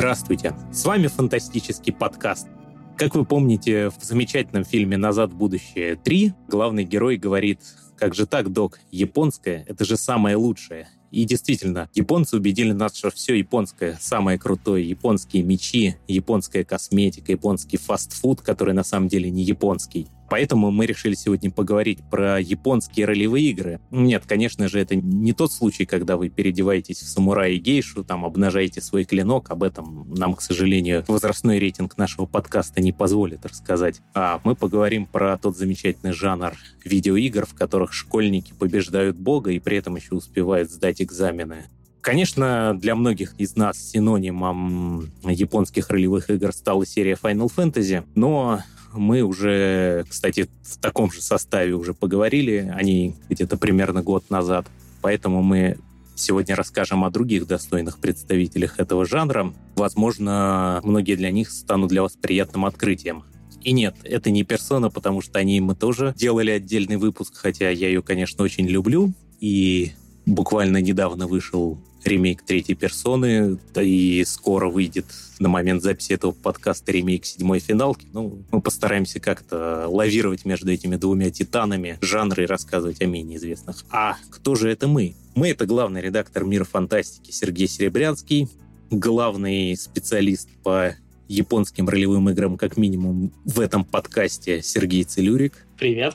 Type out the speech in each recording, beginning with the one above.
Здравствуйте! С вами фантастический подкаст. Как вы помните, в замечательном фильме «Назад в будущее 3» главный герой говорит «Как же так, док? Японское — это же самое лучшее». И действительно, японцы убедили нас, что все японское самое крутое. Японские мечи, японская косметика, японский фастфуд, который на самом деле не японский. Поэтому мы решили сегодня поговорить про японские ролевые игры. Нет, конечно же, это не тот случай, когда вы переодеваетесь в самурая и гейшу, там обнажаете свой клинок. Об этом нам, к сожалению, возрастной рейтинг нашего подкаста не позволит рассказать. А мы поговорим про тот замечательный жанр видеоигр, в которых школьники побеждают бога и при этом еще успевают сдать экзамены. Конечно, для многих из нас синонимом японских ролевых игр стала серия Final Fantasy, но мы уже, кстати, в таком же составе уже поговорили, они где-то примерно год назад. Поэтому мы сегодня расскажем о других достойных представителях этого жанра. Возможно, многие для них станут для вас приятным открытием. И нет, это не персона, потому что они мы тоже делали отдельный выпуск, хотя я ее, конечно, очень люблю. И буквально недавно вышел ремейк третьей персоны, и скоро выйдет на момент записи этого подкаста ремейк седьмой финалки. Ну, мы постараемся как-то лавировать между этими двумя титанами жанра и рассказывать о менее известных. А кто же это мы? Мы — это главный редактор «Мира фантастики» Сергей Серебрянский, главный специалист по японским ролевым играм, как минимум, в этом подкасте Сергей Целюрик. Привет.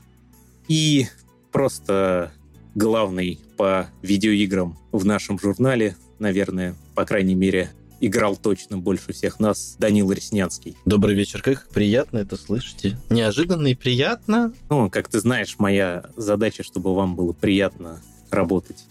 И просто главный по видеоиграм в нашем журнале, наверное, по крайней мере, играл точно больше всех нас Данил Реснянский. Добрый вечер, как приятно это слышите. Неожиданно и приятно. Ну, как ты знаешь, моя задача, чтобы вам было приятно работать.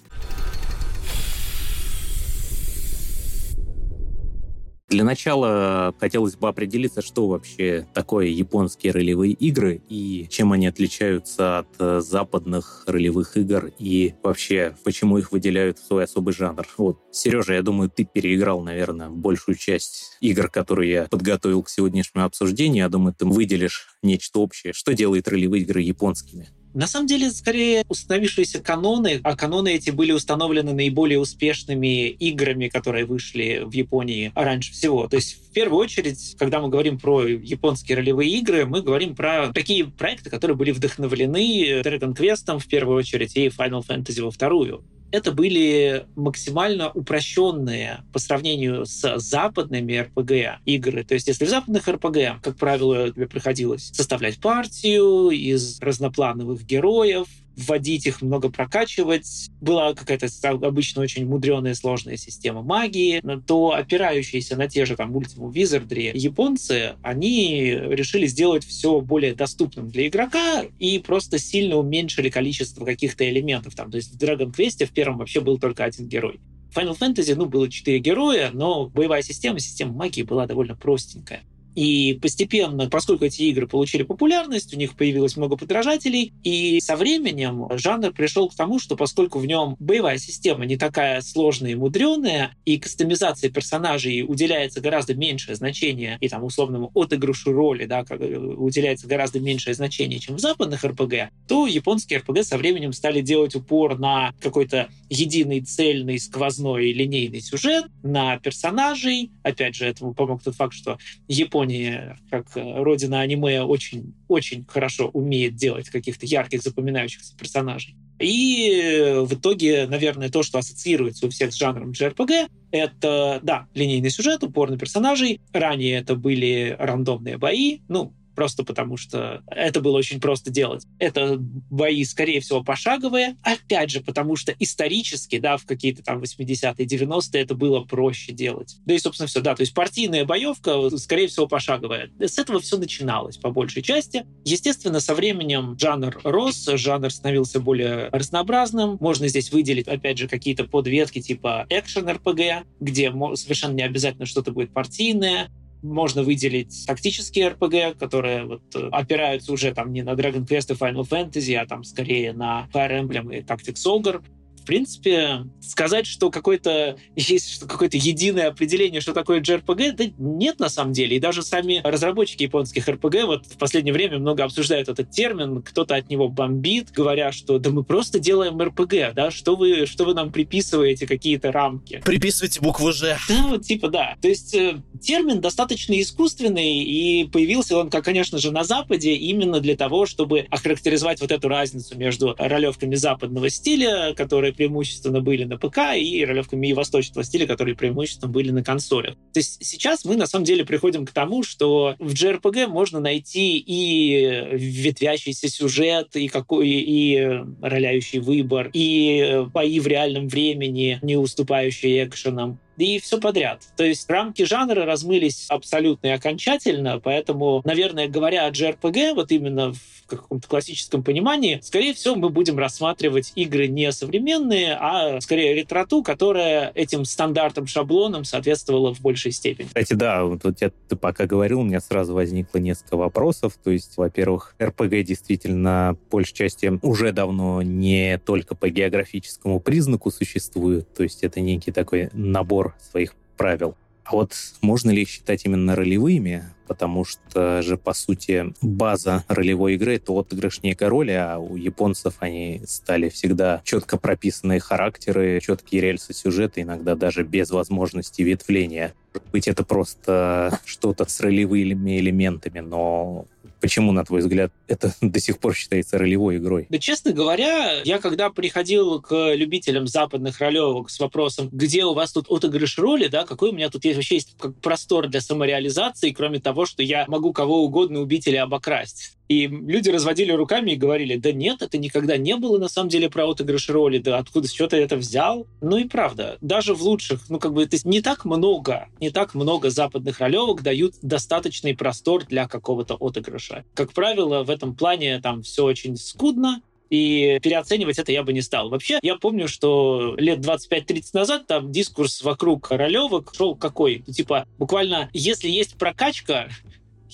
Для начала хотелось бы определиться, что вообще такое японские ролевые игры и чем они отличаются от э, западных ролевых игр и вообще почему их выделяют в свой особый жанр. Вот, Сережа, я думаю, ты переиграл, наверное, большую часть игр, которые я подготовил к сегодняшнему обсуждению. Я думаю, ты выделишь нечто общее. Что делает ролевые игры японскими? На самом деле, скорее установившиеся каноны, а каноны эти были установлены наиболее успешными играми, которые вышли в Японии раньше всего. То есть, в первую очередь, когда мы говорим про японские ролевые игры, мы говорим про такие проекты, которые были вдохновлены Dragon Quest в первую очередь и Final Fantasy во вторую это были максимально упрощенные по сравнению с западными RPG игры. То есть, если в западных RPG, как правило, тебе приходилось составлять партию из разноплановых героев, вводить их, много прокачивать. Была какая-то обычно очень мудреная сложная система магии, то опирающиеся на те же там Ultima Wizardry японцы, они решили сделать все более доступным для игрока и просто сильно уменьшили количество каких-то элементов. Там, то есть в Dragon Quest в первом вообще был только один герой. В Final Fantasy, ну, было четыре героя, но боевая система, система магии была довольно простенькая. И постепенно, поскольку эти игры получили популярность, у них появилось много подражателей, и со временем жанр пришел к тому, что поскольку в нем боевая система не такая сложная и мудреная, и кастомизации персонажей уделяется гораздо меньшее значение, и там условному отыгрышу роли, да, э, уделяется гораздо меньшее значение, чем в западных РПГ, то японские РПГ со временем стали делать упор на какой-то единый, цельный, сквозной линейный сюжет, на персонажей. Опять же, этому помог тот факт, что Япония Япония, как э, родина аниме, очень, очень хорошо умеет делать каких-то ярких, запоминающихся персонажей. И э, в итоге, наверное, то, что ассоциируется у всех с жанром JRPG, это, да, линейный сюжет, упор на персонажей. Ранее это были рандомные бои. Ну, просто потому что это было очень просто делать. Это бои, скорее всего, пошаговые, опять же, потому что исторически, да, в какие-то там 80-е, 90-е это было проще делать. Да и, собственно, все, да, то есть партийная боевка, скорее всего, пошаговая. С этого все начиналось, по большей части. Естественно, со временем жанр рос, жанр становился более разнообразным. Можно здесь выделить, опять же, какие-то подветки типа экшен-РПГ, где совершенно не обязательно что-то будет партийное, можно выделить тактические RPG, которые вот э, опираются уже там не на Dragon Quest и Final Fantasy, а там скорее на Fire Emblem и Tactics Ogre. В принципе, сказать, что какой-то есть какое-то единое определение, что такое JRPG, да нет на самом деле. И даже сами разработчики японских RPG вот в последнее время много обсуждают этот термин, кто-то от него бомбит, говоря, что да мы просто делаем RPG, да, что вы, что вы нам приписываете какие-то рамки. Приписывайте букву Ж. Да, вот типа да. То есть э, термин достаточно искусственный, и появился он, как, конечно же, на Западе именно для того, чтобы охарактеризовать вот эту разницу между ролевками западного стиля, которые преимущественно были на ПК, и ролевками восточного стиля, которые преимущественно были на консолях. То есть сейчас мы на самом деле приходим к тому, что в JRPG можно найти и ветвящийся сюжет, и какой и роляющий выбор, и бои в реальном времени, не уступающие экшенам, и все подряд. То есть рамки жанра размылись абсолютно и окончательно, поэтому, наверное, говоря о JRPG, вот именно в каком-то классическом понимании, скорее всего, мы будем рассматривать игры не современные, а скорее ретроту, которая этим стандартам, шаблонам соответствовала в большей степени. Кстати, да, вот я, ты пока говорил, у меня сразу возникло несколько вопросов. То есть, во-первых, RPG действительно, большей части, уже давно не только по географическому признаку существует, то есть это некий такой набор набор своих правил. А вот можно ли их считать именно ролевыми? Потому что же, по сути, база ролевой игры — это отыгрыш некой роли, а у японцев они стали всегда четко прописанные характеры, четкие рельсы сюжета, иногда даже без возможности ветвления. Быть, это просто что-то с ролевыми элементами, но Почему, на твой взгляд, это до сих пор считается ролевой игрой? Да, честно говоря, я когда приходил к любителям западных ролевок с вопросом, где у вас тут отыгрыш роли, да, какой у меня тут есть вообще есть простор для самореализации, кроме того, что я могу кого угодно убить или обокрасть. И люди разводили руками и говорили, да нет, это никогда не было на самом деле про отыгрыш роли, да откуда что ты это взял? Ну и правда, даже в лучших, ну как бы, то есть не так много, не так много западных ролевок дают достаточный простор для какого-то отыгрыша. Как правило, в этом плане там все очень скудно, и переоценивать это я бы не стал. Вообще, я помню, что лет 25-30 назад там дискурс вокруг ролевок шел какой? Ну, типа, буквально, если есть прокачка,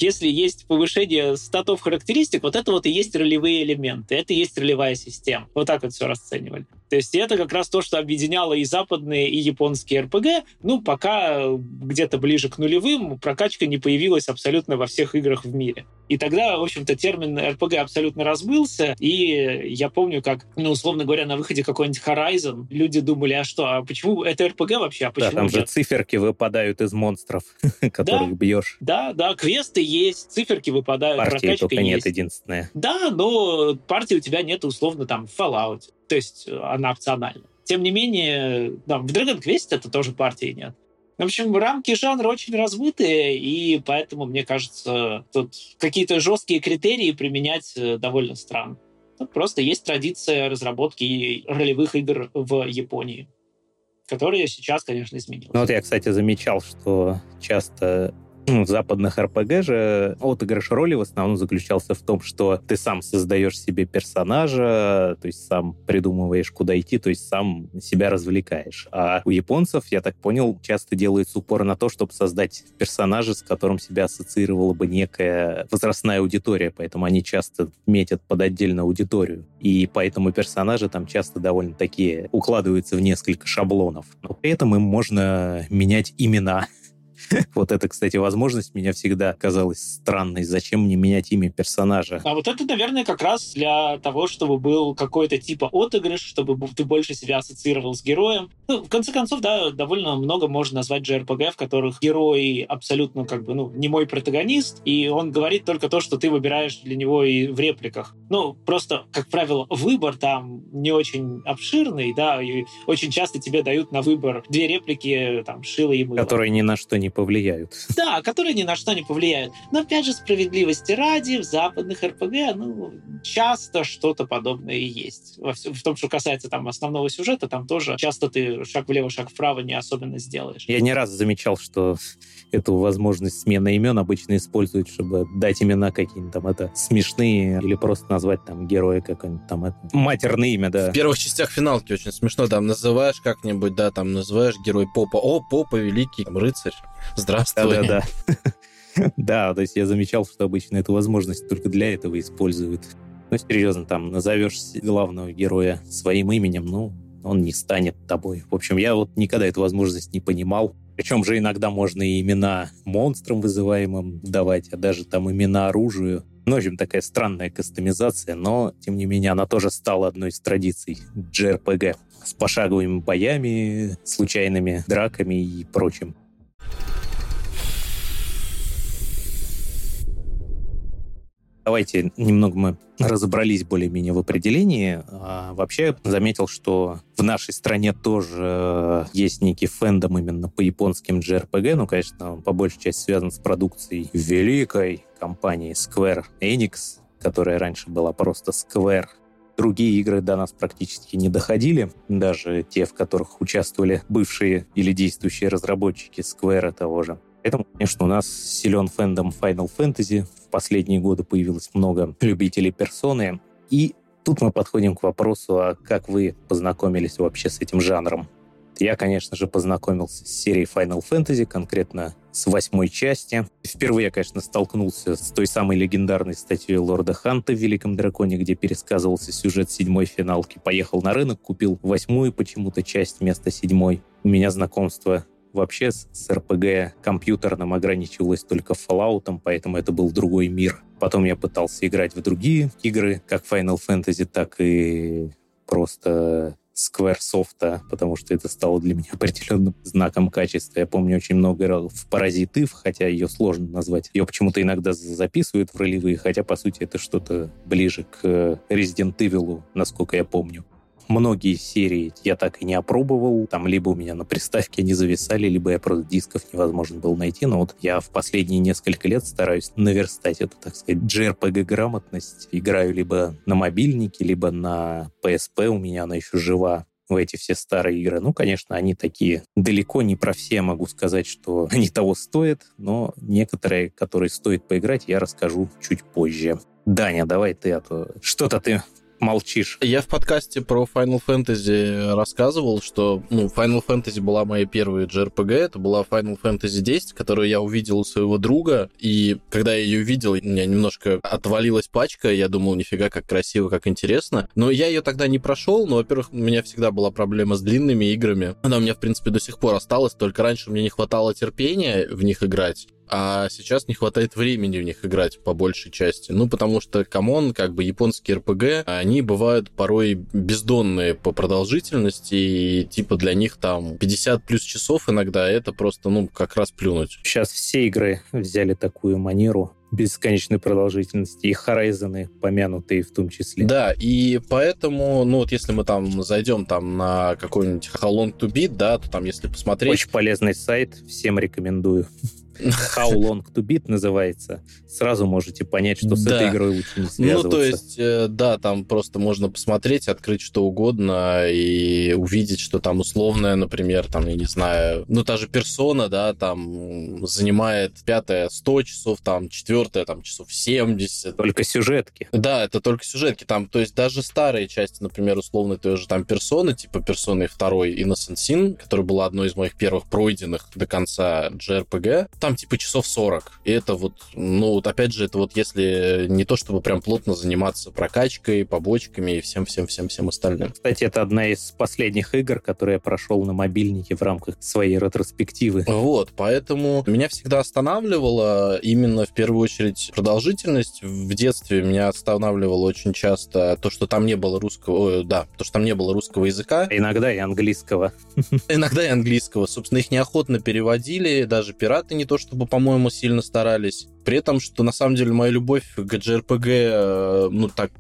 если есть повышение статов характеристик, вот это вот и есть ролевые элементы, это и есть ролевая система. Вот так вот все расценивали. То есть это как раз то, что объединяло и западные, и японские РПГ. Ну, пока где-то ближе к нулевым прокачка не появилась абсолютно во всех играх в мире. И тогда, в общем-то, термин РПГ абсолютно разбылся, и я помню, как, ну, условно говоря, на выходе какой-нибудь Horizon люди думали, а что, а почему это РПГ вообще, а почему Да, там же циферки выпадают из монстров, которых бьешь. Да, да, квесты есть, циферки выпадают, Партии только есть. нет, единственное. Да, но партии у тебя нет, условно, там, в Fallout. То есть э, она опциональна. Тем не менее, да, в Dragon Quest это тоже партии нет. В общем, рамки жанра очень размытые, и поэтому, мне кажется, тут какие-то жесткие критерии применять э, довольно странно. Просто есть традиция разработки ролевых игр в Японии, которая сейчас, конечно, изменилась. Ну вот я, кстати, замечал, что часто в западных РПГ же отыгрыш роли в основном заключался в том, что ты сам создаешь себе персонажа, то есть сам придумываешь, куда идти, то есть сам себя развлекаешь. А у японцев, я так понял, часто делается упор на то, чтобы создать персонажа, с которым себя ассоциировала бы некая возрастная аудитория, поэтому они часто метят под отдельную аудиторию. И поэтому персонажи там часто довольно такие укладываются в несколько шаблонов. Но при этом им можно менять имена Вот это, кстати, возможность меня всегда казалась странной. Зачем мне менять имя персонажа? А вот это, наверное, как раз для того, чтобы был какой-то типа отыгрыш, чтобы ты больше себя ассоциировал с героем. Ну, в конце концов, да, довольно много можно назвать JRPG, в которых герой абсолютно как бы, ну, не мой протагонист, и он говорит только то, что ты выбираешь для него и в репликах. Ну, просто, как правило, выбор там не очень обширный, да, и очень часто тебе дают на выбор две реплики, там, шило и мыло. Которые ни на что не повлияют. Да, которые ни на что не повлияют. Но опять же, справедливости ради, в западных РПГ, ну, часто что-то подобное и есть. Во всем, в том, что касается там основного сюжета, там тоже часто ты шаг влево, шаг вправо не особенно сделаешь. Я не раз замечал, что эту возможность смены имен обычно используют, чтобы дать имена какие-нибудь там это смешные или просто назвать там героя какое-нибудь там это, матерное имя, да. В первых частях финалки очень смешно, там называешь как-нибудь, да, там называешь герой Попа, о, Попа великий, там, рыцарь, здравствуй. Да-да-да. Да, то есть я замечал, что обычно эту возможность только для этого используют. Ну, серьезно, там, назовешь главного героя своим именем, ну, он не станет тобой. В общем, я вот никогда эту возможность не понимал. Причем же иногда можно и имена монстрам вызываемым давать, а даже там имена оружию. Ну, в общем, такая странная кастомизация, но, тем не менее, она тоже стала одной из традиций JRPG с пошаговыми боями, случайными драками и прочим. Давайте немного мы разобрались более-менее в определении. А вообще заметил, что в нашей стране тоже есть некий фэндом именно по японским JRPG. Ну, конечно, он по большей части связан с продукцией великой компании Square Enix, которая раньше была просто Square. Другие игры до нас практически не доходили, даже те, в которых участвовали бывшие или действующие разработчики Square того же. Поэтому, конечно, у нас силен фэндом Final Fantasy. В последние годы появилось много любителей персоны. И тут мы подходим к вопросу, а как вы познакомились вообще с этим жанром? Я, конечно же, познакомился с серией Final Fantasy, конкретно с восьмой части. Впервые конечно, столкнулся с той самой легендарной статьей Лорда Ханта в «Великом драконе», где пересказывался сюжет седьмой финалки. Поехал на рынок, купил восьмую почему-то часть вместо седьмой. У меня знакомство вообще с, RPG компьютерным ограничивалось только Fallout, поэтому это был другой мир. Потом я пытался играть в другие игры, как Final Fantasy, так и просто Squaresoft, потому что это стало для меня определенным знаком качества. Я помню, очень много играл в Паразиты, хотя ее сложно назвать. Ее почему-то иногда записывают в ролевые, хотя, по сути, это что-то ближе к Resident Evil, насколько я помню многие серии я так и не опробовал. Там либо у меня на приставке они зависали, либо я просто дисков невозможно было найти. Но вот я в последние несколько лет стараюсь наверстать эту, так сказать, JRPG-грамотность. Играю либо на мобильнике, либо на PSP. У меня она еще жива в эти все старые игры. Ну, конечно, они такие далеко не про все могу сказать, что они того стоят, но некоторые, которые стоит поиграть, я расскажу чуть позже. Даня, давай ты, а то что-то ты молчишь. Я в подкасте про Final Fantasy рассказывал, что ну, Final Fantasy была моей первой JRPG, это была Final Fantasy 10, которую я увидел у своего друга, и когда я ее увидел, у меня немножко отвалилась пачка, я думал, нифига, как красиво, как интересно. Но я ее тогда не прошел, но, во-первых, у меня всегда была проблема с длинными играми. Она у меня, в принципе, до сих пор осталась, только раньше мне не хватало терпения в них играть а сейчас не хватает времени в них играть по большей части. Ну, потому что, come on, как бы японские RPG, они бывают порой бездонные по продолжительности, и типа для них там 50 плюс часов иногда это просто, ну, как раз плюнуть. Сейчас все игры взяли такую манеру бесконечной продолжительности, и Horizon помянутые в том числе. Да, и поэтому, ну вот если мы там зайдем там на какой-нибудь How Long to Beat, да, то там если посмотреть... Очень полезный сайт, всем рекомендую. How Long to Beat называется, сразу можете понять, что с да. этой игрой лучше не связываться. Ну, то есть, э, да, там просто можно посмотреть, открыть что угодно и увидеть, что там условная, например, там, я не знаю, ну, та же персона, да, там занимает пятая 100 часов, там, четвертая, там, часов 70. Только сюжетки. Да, это только сюжетки. Там, то есть, даже старые части, например, условно, той же там персоны, типа персоны второй Innocent Sin, которая была одной из моих первых пройденных до конца JRPG, там там типа часов 40. И это вот, ну, вот опять же, это вот если не то, чтобы прям плотно заниматься прокачкой, побочками и всем-всем-всем-всем остальным. Кстати, это одна из последних игр, которые я прошел на мобильнике в рамках своей ретроспективы. Вот, поэтому меня всегда останавливало именно в первую очередь продолжительность. В детстве меня останавливало очень часто то, что там не было русского, да, то, что там не было русского языка. Иногда и английского. Иногда и английского. Собственно, их неохотно переводили, даже пираты не то чтобы, по-моему, сильно старались. При этом, что на самом деле моя любовь к JRPG, э, ну так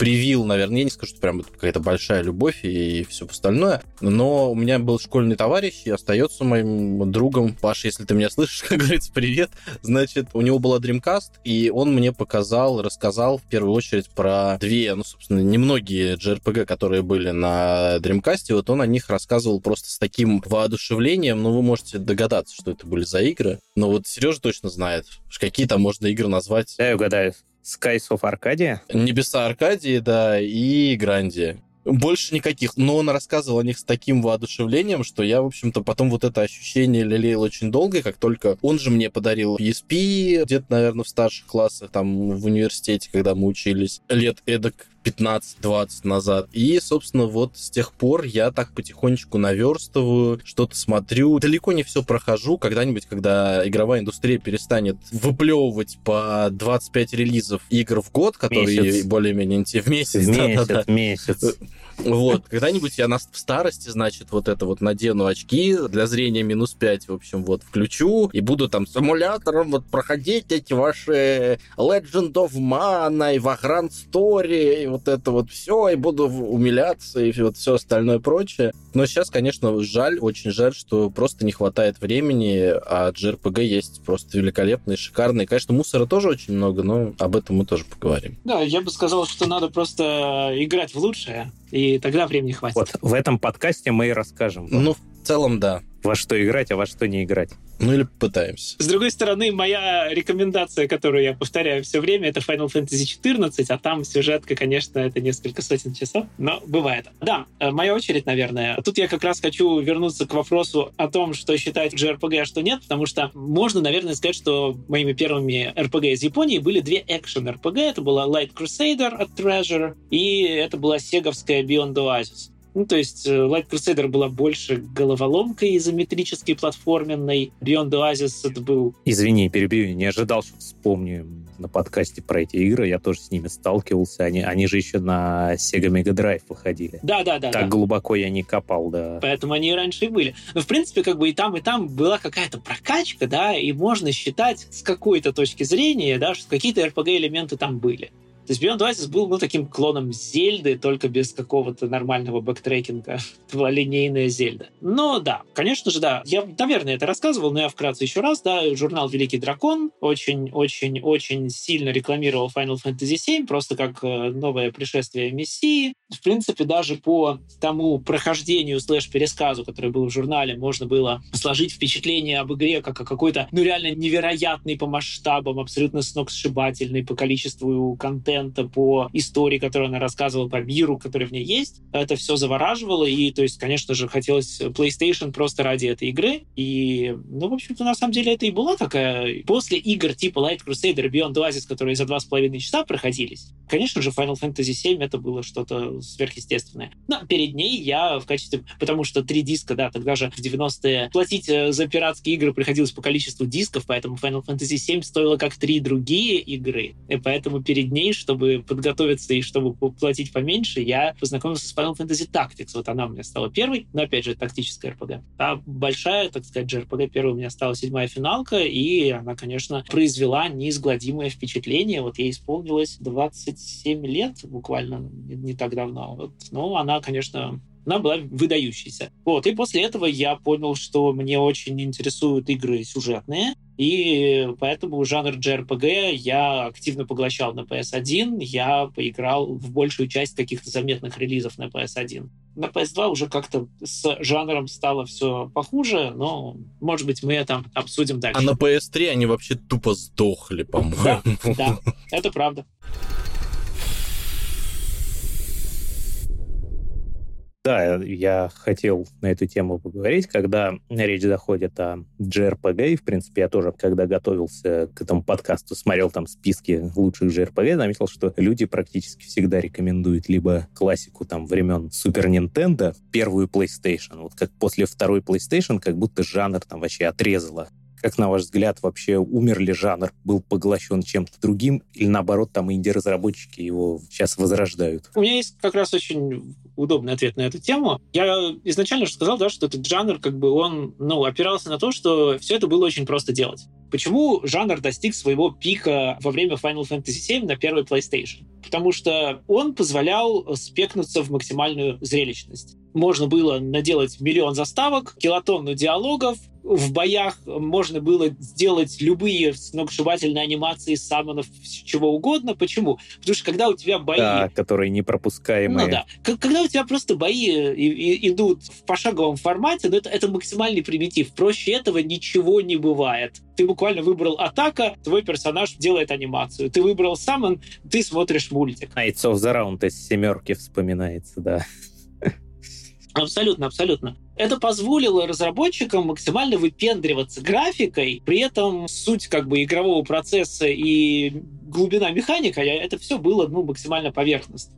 привил, наверное, я не скажу, что прям какая-то большая любовь и все остальное, но у меня был школьный товарищ и остается моим другом. Паша, если ты меня слышишь, как говорится, привет. Значит, у него была Dreamcast, и он мне показал, рассказал в первую очередь про две, ну, собственно, немногие JRPG, которые были на Dreamcast, вот он о них рассказывал просто с таким воодушевлением, ну, вы можете догадаться, что это были за игры, но вот Сережа точно знает, какие там можно игры назвать. Я угадаю. Skies of Arcadia? Небеса Аркадии, да, и Гранди. Больше никаких. Но он рассказывал о них с таким воодушевлением, что я, в общем-то, потом вот это ощущение лелеял очень долго, как только он же мне подарил PSP, где-то, наверное, в старших классах, там, в университете, когда мы учились, лет эдак 15-20 назад. И, собственно, вот с тех пор я так потихонечку наверстываю, что-то смотрю. Далеко не все прохожу. Когда-нибудь, когда игровая индустрия перестанет выплевывать по 25 релизов игр в год, которые более-менее в месяц. В месяц, да, да, да. месяц. Вот, когда-нибудь я на, в старости, значит, вот это вот надену очки для зрения минус 5, в общем, вот, включу и буду там с эмулятором вот проходить эти ваши Legend of Mana и Vagrant Story и вот это вот все, и буду умиляться и вот все остальное прочее. Но сейчас, конечно, жаль, очень жаль, что просто не хватает времени, а JRPG есть просто великолепный, шикарный. Конечно, мусора тоже очень много, но об этом мы тоже поговорим. Да, я бы сказал, что надо просто играть в лучшее, и тогда времени хватит. Вот, в этом подкасте мы и расскажем. Ну, в целом, да. Во что играть, а во что не играть. Ну или пытаемся. С другой стороны, моя рекомендация, которую я повторяю все время, это Final Fantasy XIV, а там сюжетка, конечно, это несколько сотен часов, но бывает. Да, э, моя очередь, наверное. Тут я как раз хочу вернуться к вопросу о том, что считать JRPG, а что нет, потому что можно, наверное, сказать, что моими первыми RPG из Японии были две экшен RPG. Это была Light Crusader от Treasure, и это была сеговская Beyond Oasis. Ну, то есть э, Light Crusader была больше головоломкой изометрической, платформенной. Beyond Oasis это был... Извини, перебью, не ожидал, что вспомню на подкасте про эти игры. Я тоже с ними сталкивался. Они, они же еще на Sega Mega Drive выходили. Да, да, да. Так да. глубоко я не копал, да. Поэтому они и раньше и были. Но, в принципе, как бы и там, и там была какая-то прокачка, да, и можно считать с какой-то точки зрения, да, что какие-то RPG-элементы там были. То есть Beyond Oasis был ну, таким клоном Зельды, только без какого-то нормального бэктрекинга. Это была линейная Зельда. Но да, конечно же, да. Я, наверное, это рассказывал, но я вкратце еще раз. Да, журнал «Великий дракон» очень-очень-очень сильно рекламировал Final Fantasy VII, просто как э, новое пришествие Мессии. В принципе, даже по тому прохождению слэш-пересказу, который был в журнале, можно было сложить впечатление об игре как о какой-то, ну, реально невероятный по масштабам, абсолютно сногсшибательный по количеству контента, контента, по истории, которую она рассказывала, по миру, который в ней есть. Это все завораживало, и, то есть, конечно же, хотелось PlayStation просто ради этой игры. И, ну, в общем-то, на самом деле это и была такая... После игр типа Light Crusader Beyond Oasis, которые за два с половиной часа проходились, конечно же, Final Fantasy VII это было что-то сверхъестественное. Но перед ней я в качестве... Потому что три диска, да, тогда же в 90-е платить э, за пиратские игры приходилось по количеству дисков, поэтому Final Fantasy VII стоило как три другие игры. И поэтому перед ней, чтобы подготовиться и чтобы платить поменьше, я познакомился с Final Fantasy Tactics. Вот она у меня стала первой, но опять же, тактическая RPG. А большая, так сказать, JRPG первая у меня стала седьмая финалка, и она, конечно, произвела неизгладимое впечатление. Вот ей исполнилось 27 лет буквально не, так давно. Вот. Но она, конечно, она была выдающейся. Вот, и после этого я понял, что мне очень интересуют игры сюжетные, и поэтому жанр JRPG я активно поглощал на PS1, я поиграл в большую часть каких-то заметных релизов на PS1. На PS2 уже как-то с жанром стало все похуже, но, может быть, мы это обсудим дальше. А на PS3 они вообще тупо сдохли, по-моему. Да, да, это правда. Да, я хотел на эту тему поговорить, когда речь заходит о JRPG, и, в принципе, я тоже, когда готовился к этому подкасту, смотрел там списки лучших JRPG, заметил, что люди практически всегда рекомендуют либо классику там времен Super Nintendo, первую PlayStation. Вот как после второй PlayStation, как будто жанр там вообще отрезало как, на ваш взгляд, вообще умер ли жанр, был поглощен чем-то другим, или наоборот, там инди-разработчики его сейчас возрождают? У меня есть как раз очень удобный ответ на эту тему. Я изначально же сказал, да, что этот жанр, как бы он, ну, опирался на то, что все это было очень просто делать. Почему жанр достиг своего пика во время Final Fantasy VII на первой PlayStation? Потому что он позволял спекнуться в максимальную зрелищность. Можно было наделать миллион заставок, килотонну диалогов, в боях можно было сделать любые сногсшибательные анимации самонов, чего угодно. Почему? Потому что когда у тебя бои... Да, которые непропускаемые. Ну да. Когда у тебя просто бои идут в пошаговом формате, ну, это, это максимальный примитив. Проще этого ничего не бывает. Ты буквально выбрал атака, твой персонаж делает анимацию. Ты выбрал самон, ты смотришь мультик. Knights of the Round из семерки вспоминается, да. Абсолютно, абсолютно. Это позволило разработчикам максимально выпендриваться графикой, при этом суть как бы игрового процесса и глубина механика, это все было ну, максимально поверхностно.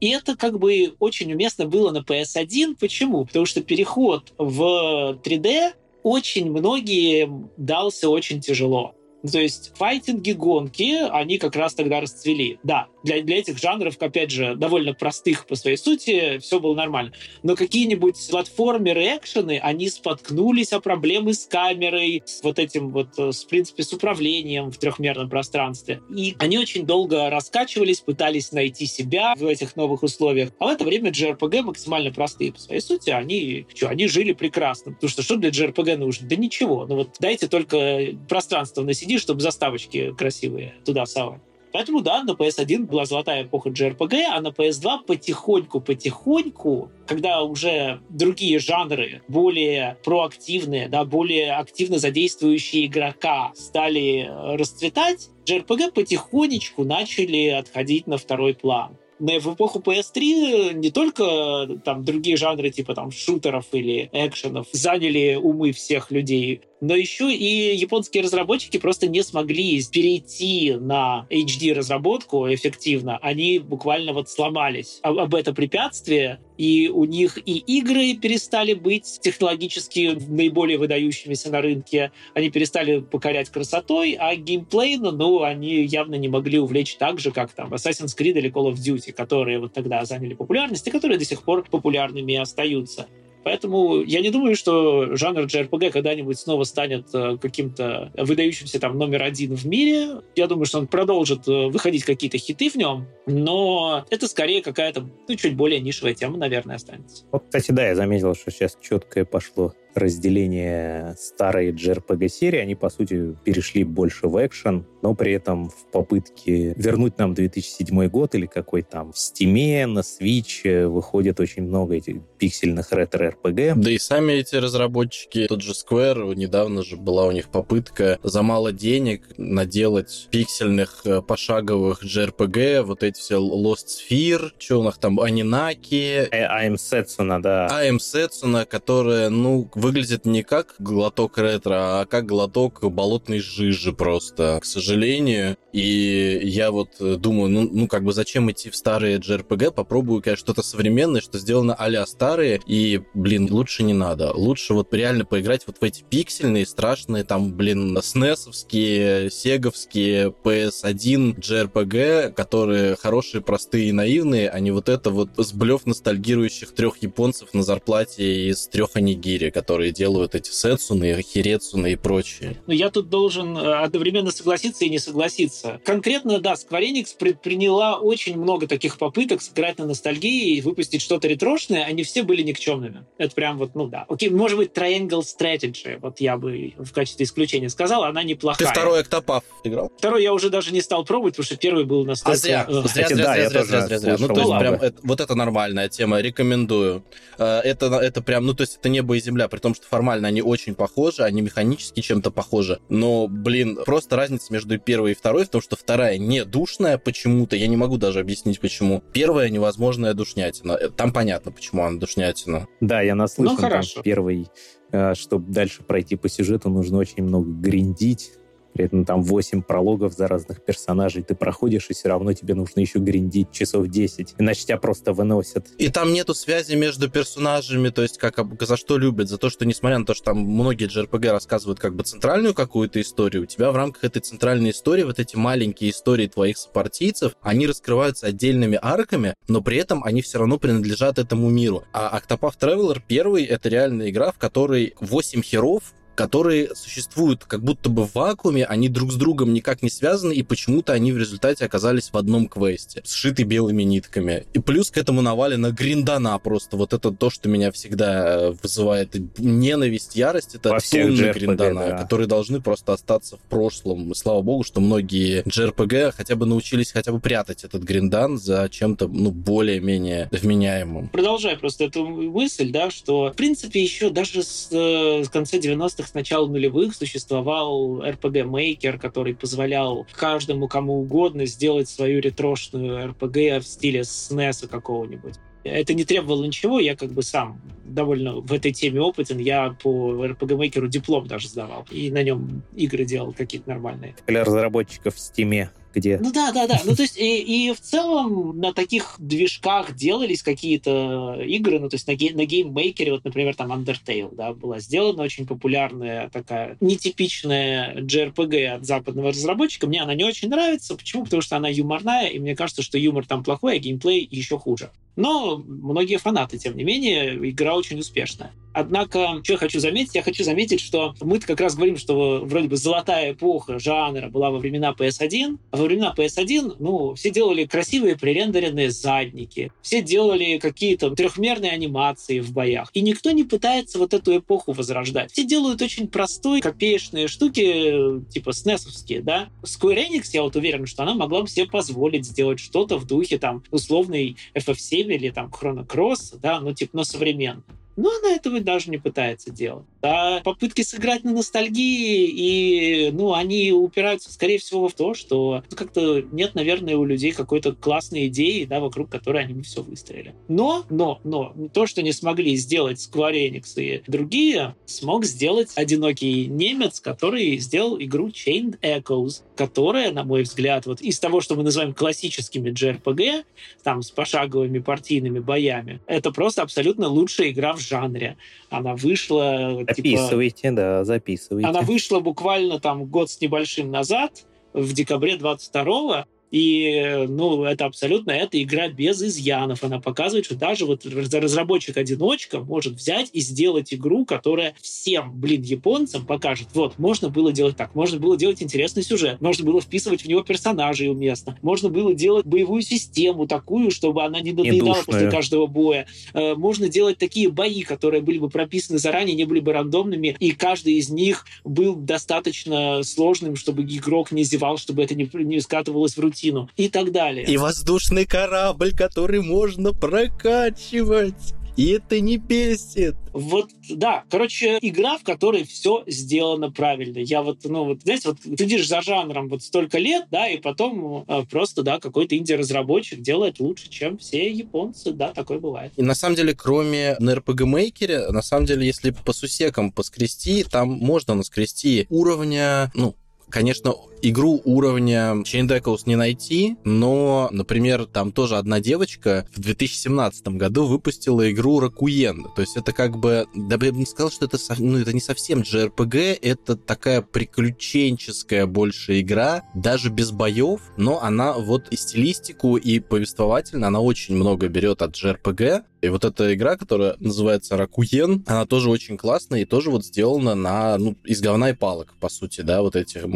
И это как бы очень уместно было на PS1. Почему? Потому что переход в 3D очень многие дался очень тяжело. То есть файтинги, гонки, они как раз тогда расцвели. Да, для, для этих жанров, опять же, довольно простых по своей сути, все было нормально. Но какие-нибудь платформеры, экшены, они споткнулись о проблемы с камерой, с вот этим вот, э, с, в принципе, с управлением в трехмерном пространстве. И они очень долго раскачивались, пытались найти себя в этих новых условиях. А в это время JRPG максимально простые по своей сути, они, что, они жили прекрасно. Потому что что для JRPG нужно? Да ничего. Ну вот дайте только пространство на CD, чтобы заставочки красивые туда совать. Поэтому, да, на PS1 была золотая эпоха JRPG, а на PS2 потихоньку-потихоньку, когда уже другие жанры, более проактивные, да, более активно задействующие игрока стали э, расцветать, JRPG потихонечку начали отходить на второй план. В эпоху PS3 не только там другие жанры типа там шутеров или экшенов заняли умы всех людей, но еще и японские разработчики просто не смогли перейти на HD-разработку эффективно. Они буквально вот сломались об, об это препятствие, и у них и игры перестали быть технологически наиболее выдающимися на рынке, они перестали покорять красотой, а геймплей, ну, ну они явно не могли увлечь так же, как там Assassin's Creed или Call of Duty, которые вот тогда заняли популярность и которые до сих пор популярными остаются. Поэтому я не думаю, что жанр JRPG когда-нибудь снова станет э, каким-то выдающимся там номер один в мире. Я думаю, что он продолжит э, выходить какие-то хиты в нем, но это скорее какая-то ну, чуть более нишевая тема, наверное, останется. Вот, кстати, да, я заметил, что сейчас четкое пошло разделение старой JRPG-серии, они, по сути, перешли больше в экшен, но при этом в попытке вернуть нам 2007 год или какой там в Steam, на Switch выходит очень много этих пиксельных ретро-RPG. Да и сами эти разработчики, тот же Square, недавно же была у них попытка за мало денег наделать пиксельных э, пошаговых JRPG, вот эти все Lost Sphere, что у них там, Анинаки. I'm Setsuna, да. I'm Setsuna, которая, ну, выглядит не как глоток ретро, а как глоток болотной жижи просто, к сожалению. И я вот э, думаю, ну, ну как бы зачем идти в старые JRPG, попробую, конечно, что-то современное, что сделано а старые, и, блин, лучше не надо. Лучше вот реально поиграть вот в эти пиксельные, страшные, там, блин, снесовские, сеговские, PS1 JRPG, которые хорошие, простые и наивные, а не вот это вот сблев ностальгирующих трех японцев на зарплате из трех анигири, которые делают эти сетсуны, хирецуны и прочие. Но я тут должен э, одновременно согласиться и не согласиться. Конкретно, да, Square Enix предприняла очень много таких попыток сыграть на ностальгии и выпустить что-то ретрошное, они все были никчемными. Это прям вот, ну да. Окей, может быть, Triangle Strategy, вот я бы в качестве исключения сказал, она неплохая. Ты второй Октопав играл? Второй я уже даже не стал пробовать, потому что первый был настолько... А зря, зря, зря, зря, зря, зря, зря, зря. Ну, то есть прям, это, вот это нормальная тема, рекомендую. Э, это, это прям, ну, то есть это небо и земля, при том, что формально они очень похожи, они механически чем-то похожи. Но, блин, просто разница между первой и второй в том, что вторая не душная почему-то, я не могу даже объяснить, почему. Первая невозможная душнятина. Э, там понятно, почему она душнятина. Да, я наслышан, ну, хорошо. Там, первый э, чтобы дальше пройти по сюжету, нужно очень много гриндить, при этом там 8 прологов за разных персонажей ты проходишь, и все равно тебе нужно еще гриндить часов 10, иначе тебя просто выносят. И там нету связи между персонажами, то есть как за что любят, за то, что несмотря на то, что там многие JRPG рассказывают как бы центральную какую-то историю, у тебя в рамках этой центральной истории вот эти маленькие истории твоих сопартийцев, они раскрываются отдельными арками, но при этом они все равно принадлежат этому миру. А Octopath Traveler первый — это реальная игра, в которой 8 херов которые существуют как будто бы в вакууме, они друг с другом никак не связаны, и почему-то они в результате оказались в одном квесте, сшиты белыми нитками. И плюс к этому навалено гриндана просто. Вот это то, что меня всегда э, вызывает ненависть, ярость. Это тонны гриндана, да. которые должны просто остаться в прошлом. И слава богу, что многие JRPG хотя бы научились хотя бы прятать этот гриндан за чем-то, ну, более-менее вменяемым. Продолжай просто эту мысль, да, что, в принципе, еще даже с, э, с конца 90-х с начала нулевых существовал RPG Maker, который позволял каждому кому угодно сделать свою ретрошную RPG в стиле SNES какого-нибудь. Это не требовало ничего, я как бы сам довольно в этой теме опытен. Я по RPG Maker диплом даже сдавал. И на нем игры делал какие-то нормальные. Для разработчиков в Steam где... Ну да, да, да. Ну то есть и, и в целом на таких движках делались какие-то игры, ну то есть на, гей, на гейммейкере, вот, например, там Undertale, да, была сделана очень популярная такая нетипичная JRPG от западного разработчика. Мне она не очень нравится. Почему? Потому что она юморная, и мне кажется, что юмор там плохой, а геймплей еще хуже. Но многие фанаты, тем не менее, игра очень успешная. Однако, что я хочу заметить? Я хочу заметить, что мы как раз говорим, что вроде бы золотая эпоха жанра была во времена PS1, а во времена PS1, ну, все делали красивые пререндеренные задники, все делали какие-то трехмерные анимации в боях, и никто не пытается вот эту эпоху возрождать. Все делают очень простые, копеечные штуки, типа снесовские, да. Square Enix, я вот уверен, что она могла бы себе позволить сделать что-то в духе там условный FF7 или там Chrono Cross, да, ну, типа, но современно. Но она этого даже не пытается делать. А попытки сыграть на ностальгии, и, ну, они упираются, скорее всего, в то, что ну, как-то нет, наверное, у людей какой-то классной идеи, да, вокруг которой они все выстроили. Но, но, но, то, что не смогли сделать Square Enix и другие, смог сделать одинокий немец, который сделал игру Chained Echoes, которая, на мой взгляд, вот из того, что мы называем классическими JRPG, там, с пошаговыми партийными боями, это просто абсолютно лучшая игра в жанре. Она вышла... Типа, записывайте, типа, да, записывайте. Она вышла буквально там год с небольшим назад, в декабре 22 и, ну, это абсолютно, эта игра без изъянов. Она показывает, что даже вот разработчик-одиночка может взять и сделать игру, которая всем, блин, японцам покажет, вот, можно было делать так, можно было делать интересный сюжет, можно было вписывать в него персонажей уместно, можно было делать боевую систему такую, чтобы она не надоедала после каждого боя, э, можно делать такие бои, которые были бы прописаны заранее, не были бы рандомными, и каждый из них был достаточно сложным, чтобы игрок не зевал, чтобы это не, не скатывалось в рутину картину и так далее. И воздушный корабль, который можно прокачивать. И это не бесит. Вот, да, короче, игра, в которой все сделано правильно. Я вот, ну, вот, знаете, вот ты идешь за жанром вот столько лет, да, и потом э, просто, да, какой-то инди-разработчик делает лучше, чем все японцы, да, такое бывает. И на самом деле, кроме на RPG Maker, на самом деле, если по сусекам поскрести, там можно наскрести уровня, ну, конечно, игру уровня Chain Echoes не найти, но, например, там тоже одна девочка в 2017 году выпустила игру Ракуен. То есть это как бы, да я бы не сказал, что это, ну, это не совсем JRPG, это такая приключенческая больше игра, даже без боев, но она вот и стилистику, и повествовательно, она очень много берет от JRPG, и вот эта игра, которая называется Ракуен, она тоже очень классная и тоже вот сделана на, ну, из говна и палок, по сути, да, вот этих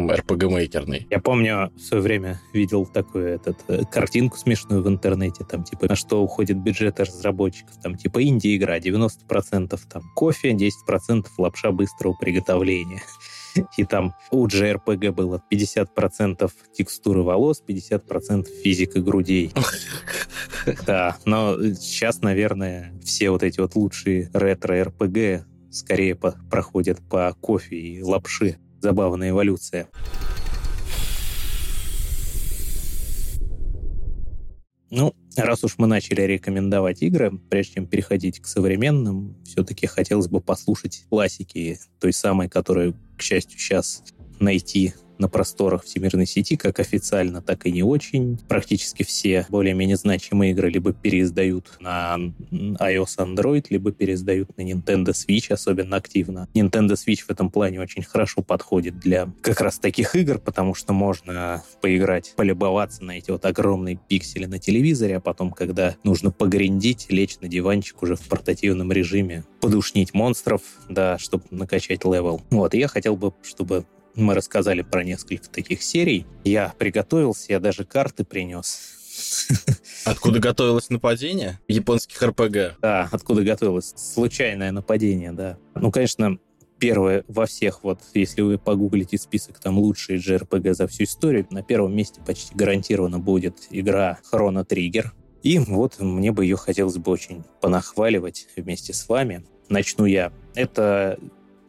RPG-мейкерный. Я помню, в свое время видел такую этот, э, картинку смешную в интернете, там, типа, на что уходит бюджет разработчиков, там, типа, инди-игра, 90% там кофе, 10% лапша быстрого приготовления. И там у JRPG было 50% текстуры волос, 50% физика грудей. Да, но сейчас, наверное, все вот эти вот лучшие ретро-РПГ скорее по проходят по кофе и лапши. Забавная эволюция. Ну, раз уж мы начали рекомендовать игры, прежде чем переходить к современным, все-таки хотелось бы послушать классики, той самой, которую, к счастью, сейчас найти на просторах всемирной сети, как официально, так и не очень. Практически все более-менее значимые игры либо переиздают на iOS, Android, либо переиздают на Nintendo Switch особенно активно. Nintendo Switch в этом плане очень хорошо подходит для как раз таких игр, потому что можно поиграть, полюбоваться на эти вот огромные пиксели на телевизоре, а потом, когда нужно погриндить, лечь на диванчик уже в портативном режиме, подушнить монстров, да, чтобы накачать level. Вот, и я хотел бы, чтобы мы рассказали про несколько таких серий. Я приготовился, я даже карты принес. Откуда готовилось нападение? Японских РПГ. Да, откуда готовилось. Случайное нападение, да. Ну, конечно, первое во всех, вот если вы погуглите список там лучшие JRPG за всю историю, на первом месте почти гарантированно будет игра Chrono Trigger. И вот мне бы ее хотелось бы очень понахваливать вместе с вами. Начну я. Это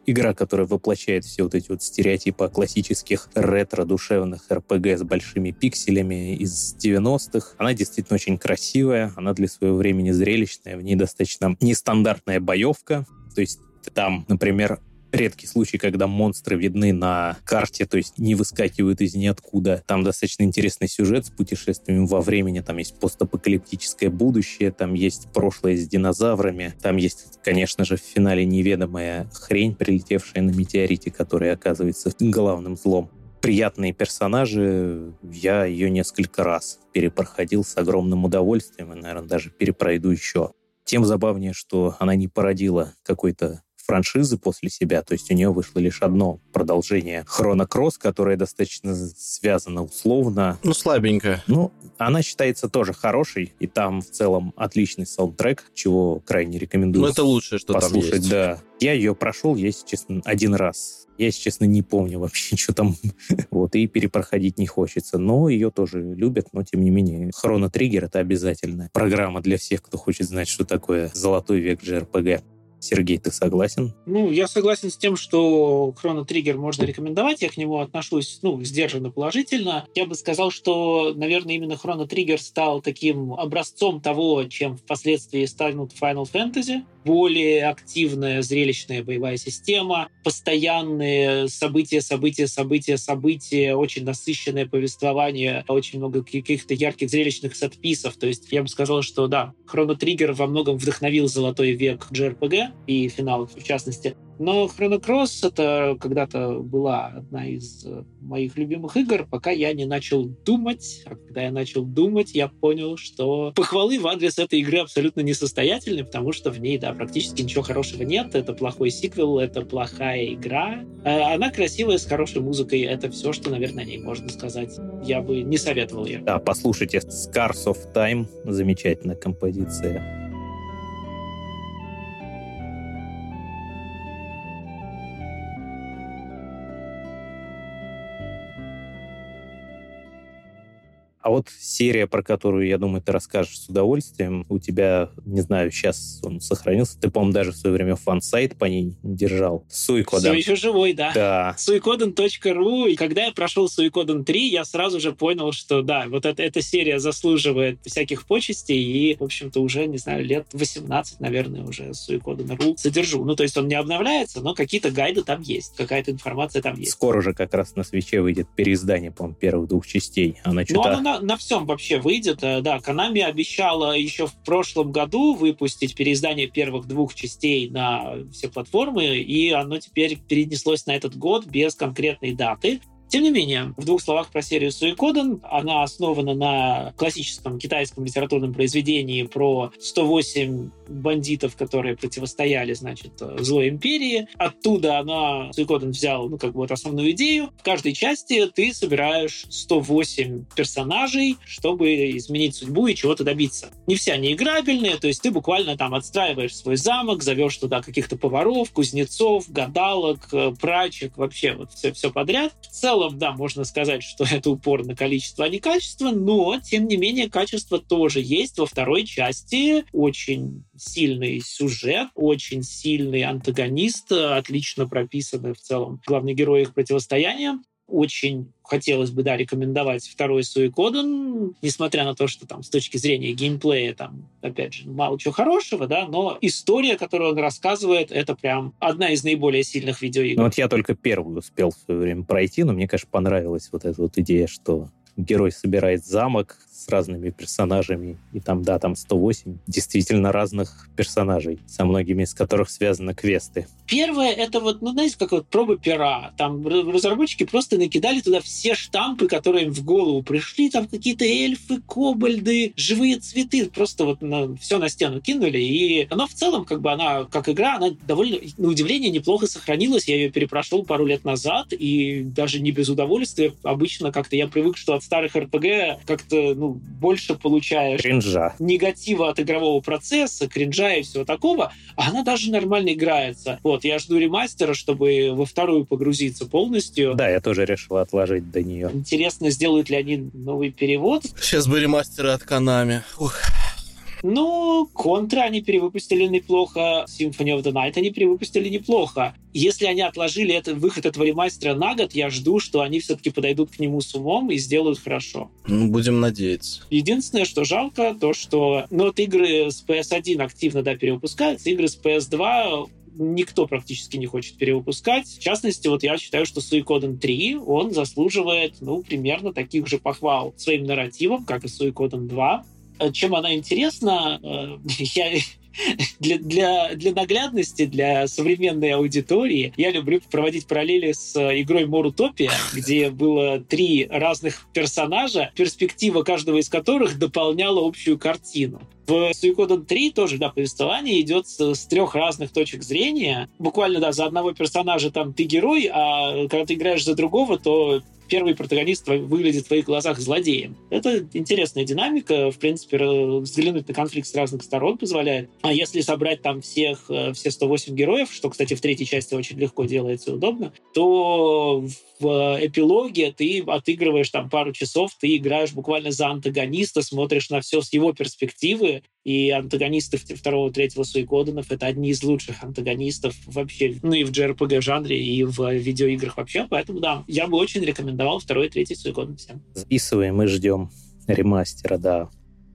игра, которая воплощает все вот эти вот стереотипы классических ретро-душевных РПГ с большими пикселями из 90-х. Она действительно очень красивая, она для своего времени зрелищная, в ней достаточно нестандартная боевка, то есть там, например, редкий случай, когда монстры видны на карте, то есть не выскакивают из ниоткуда. Там достаточно интересный сюжет с путешествиями во времени. Там есть постапокалиптическое будущее, там есть прошлое с динозаврами, там есть, конечно же, в финале неведомая хрень, прилетевшая на метеорите, которая оказывается главным злом приятные персонажи. Я ее несколько раз перепроходил с огромным удовольствием и, наверное, даже перепройду еще. Тем забавнее, что она не породила какой-то франшизы после себя, то есть у нее вышло лишь одно продолжение Хрона Кросс, которое достаточно связано условно. Ну, слабенько. Ну, она считается тоже хорошей, и там в целом отличный саундтрек, чего крайне рекомендую. Ну, это лучшее, что послушать, там есть. да. Я ее прошел, если честно, один раз. Я, если честно, не помню вообще, что там. вот, и перепроходить не хочется. Но ее тоже любят, но тем не менее. Хроно Триггер — это обязательная программа для всех, кто хочет знать, что такое золотой век JRPG. Сергей, ты согласен? Ну, я согласен с тем, что Chrono Trigger можно рекомендовать. Я к нему отношусь, ну, сдержанно положительно. Я бы сказал, что, наверное, именно Chrono Trigger стал таким образцом того, чем впоследствии станут Final Fantasy. Более активная зрелищная боевая система, постоянные события, события, события, события, очень насыщенное повествование, очень много каких-то ярких зрелищных сетписов. То есть я бы сказал, что да, Chrono Trigger во многом вдохновил золотой век JRPG, и финал в частности. Но Chrono Cross это когда-то была одна из э, моих любимых игр, пока я не начал думать. А когда я начал думать, я понял, что похвалы в адрес этой игры абсолютно несостоятельны, потому что в ней, да, практически ничего хорошего нет. Это плохой сиквел, это плохая игра. А она красивая, с хорошей музыкой. Это все, что, наверное, о ней можно сказать. Я бы не советовал ее. Да, послушайте Scars of Time. Замечательная композиция. А вот серия, про которую, я думаю, ты расскажешь с удовольствием, у тебя, не знаю, сейчас он сохранился, ты, по-моему, даже в свое время фан-сайт по ней держал. Suikoden. Все еще живой, да. Да. Suikoden.ru. И когда я прошел Suikoden 3, я сразу же понял, что да, вот это, эта серия заслуживает всяких почестей, и, в общем-то, уже, не знаю, лет 18, наверное, уже Suikoden.ru содержу. Ну, то есть он не обновляется, но какие-то гайды там есть, какая-то информация там есть. Скоро же как раз на свече выйдет переиздание, по-моему, первых двух частей. Она Ну, что-то... на, всем вообще выйдет. Э, Да, Konami обещала еще в прошлом году выпустить переиздание первых двух частей на все платформы, и оно теперь перенеслось на этот год без конкретной даты. Тем не менее, в двух словах про серию Суикоден. Она основана на классическом китайском литературном произведении про 108 бандитов, которые противостояли, значит, злой империи. Оттуда она, Суикоден взял, ну, как бы вот основную идею. В каждой части ты собираешь 108 персонажей, чтобы изменить судьбу и чего-то добиться. Не все они играбельные, то есть ты буквально там отстраиваешь свой замок, зовешь туда каких-то поваров, кузнецов, гадалок, э, прачек, вообще вот все, все подряд. В целом, да, можно сказать, что это упор на количество, а не качество, но, тем не менее, качество тоже есть. Во второй части очень сильный сюжет, очень сильный антагонист, отлично прописанный в целом главный герой их противостояния. Очень хотелось бы, да, рекомендовать второй Суикоден, несмотря на то, что там с точки зрения геймплея там, опять же, мало чего хорошего, да, но история, которую он рассказывает, это прям одна из наиболее сильных видеоигр. Ну вот я только первую успел в свое время пройти, но мне, конечно, понравилась вот эта вот идея, что герой собирает замок с разными персонажами, и там, да, там 108 действительно разных персонажей, со многими из которых связаны квесты. Первое, это вот, ну, знаете, как вот проба пера. Там разработчики просто накидали туда все штампы, которые им в голову пришли. Там какие-то эльфы, кобальды, живые цветы. Просто вот на, все на стену кинули. И оно в целом, как бы она, как игра, она довольно, на удивление, неплохо сохранилась. Я ее перепрошел пару лет назад, и даже не без удовольствия. Обычно как-то я привык, что от старых РПГ как-то, ну, больше получаешь Кринжа. негатива от игрового процесса, кринжа и всего такого, а она даже нормально играется. Вот, я жду ремастера, чтобы во вторую погрузиться полностью. Да, я тоже решил отложить до нее. Интересно, сделают ли они новый перевод. Сейчас бы ремастеры от Konami. Ух. Ну, Контра они перевыпустили неплохо, Symphony of the Night они перевыпустили неплохо. Если они отложили это, выход этого ремастера на год, я жду, что они все-таки подойдут к нему с умом и сделают хорошо. Ну, будем надеяться. Единственное, что жалко, то, что ну, вот игры с PS1 активно да, перевыпускаются, игры с PS2 никто практически не хочет перевыпускать. В частности, вот я считаю, что Suikoden 3, он заслуживает, ну, примерно таких же похвал своим нарративом, как и Suikoden 2. Чем она интересна, э, я для, для, для наглядности, для современной аудитории, я люблю проводить параллели с э, игрой Морутопия, где было три разных персонажа, перспектива каждого из которых дополняла общую картину. В Suikoden 3 тоже, да, повествование идет с, трех разных точек зрения. Буквально, да, за одного персонажа там ты герой, а когда ты играешь за другого, то первый протагонист выглядит в твоих глазах злодеем. Это интересная динамика, в принципе, взглянуть на конфликт с разных сторон позволяет. А если собрать там всех, э, все 108 героев, что, кстати, в третьей части очень легко делается и удобно, то в эпилоге ты отыгрываешь там пару часов, ты играешь буквально за антагониста, смотришь на все с его перспективы, и антагонисты второго, третьего Суикоденов — это одни из лучших антагонистов вообще, ну и в JRPG жанре, и в видеоиграх вообще, поэтому да, я бы очень рекомендовал второй третий Суикоден всем. Записываем и ждем ремастера, да.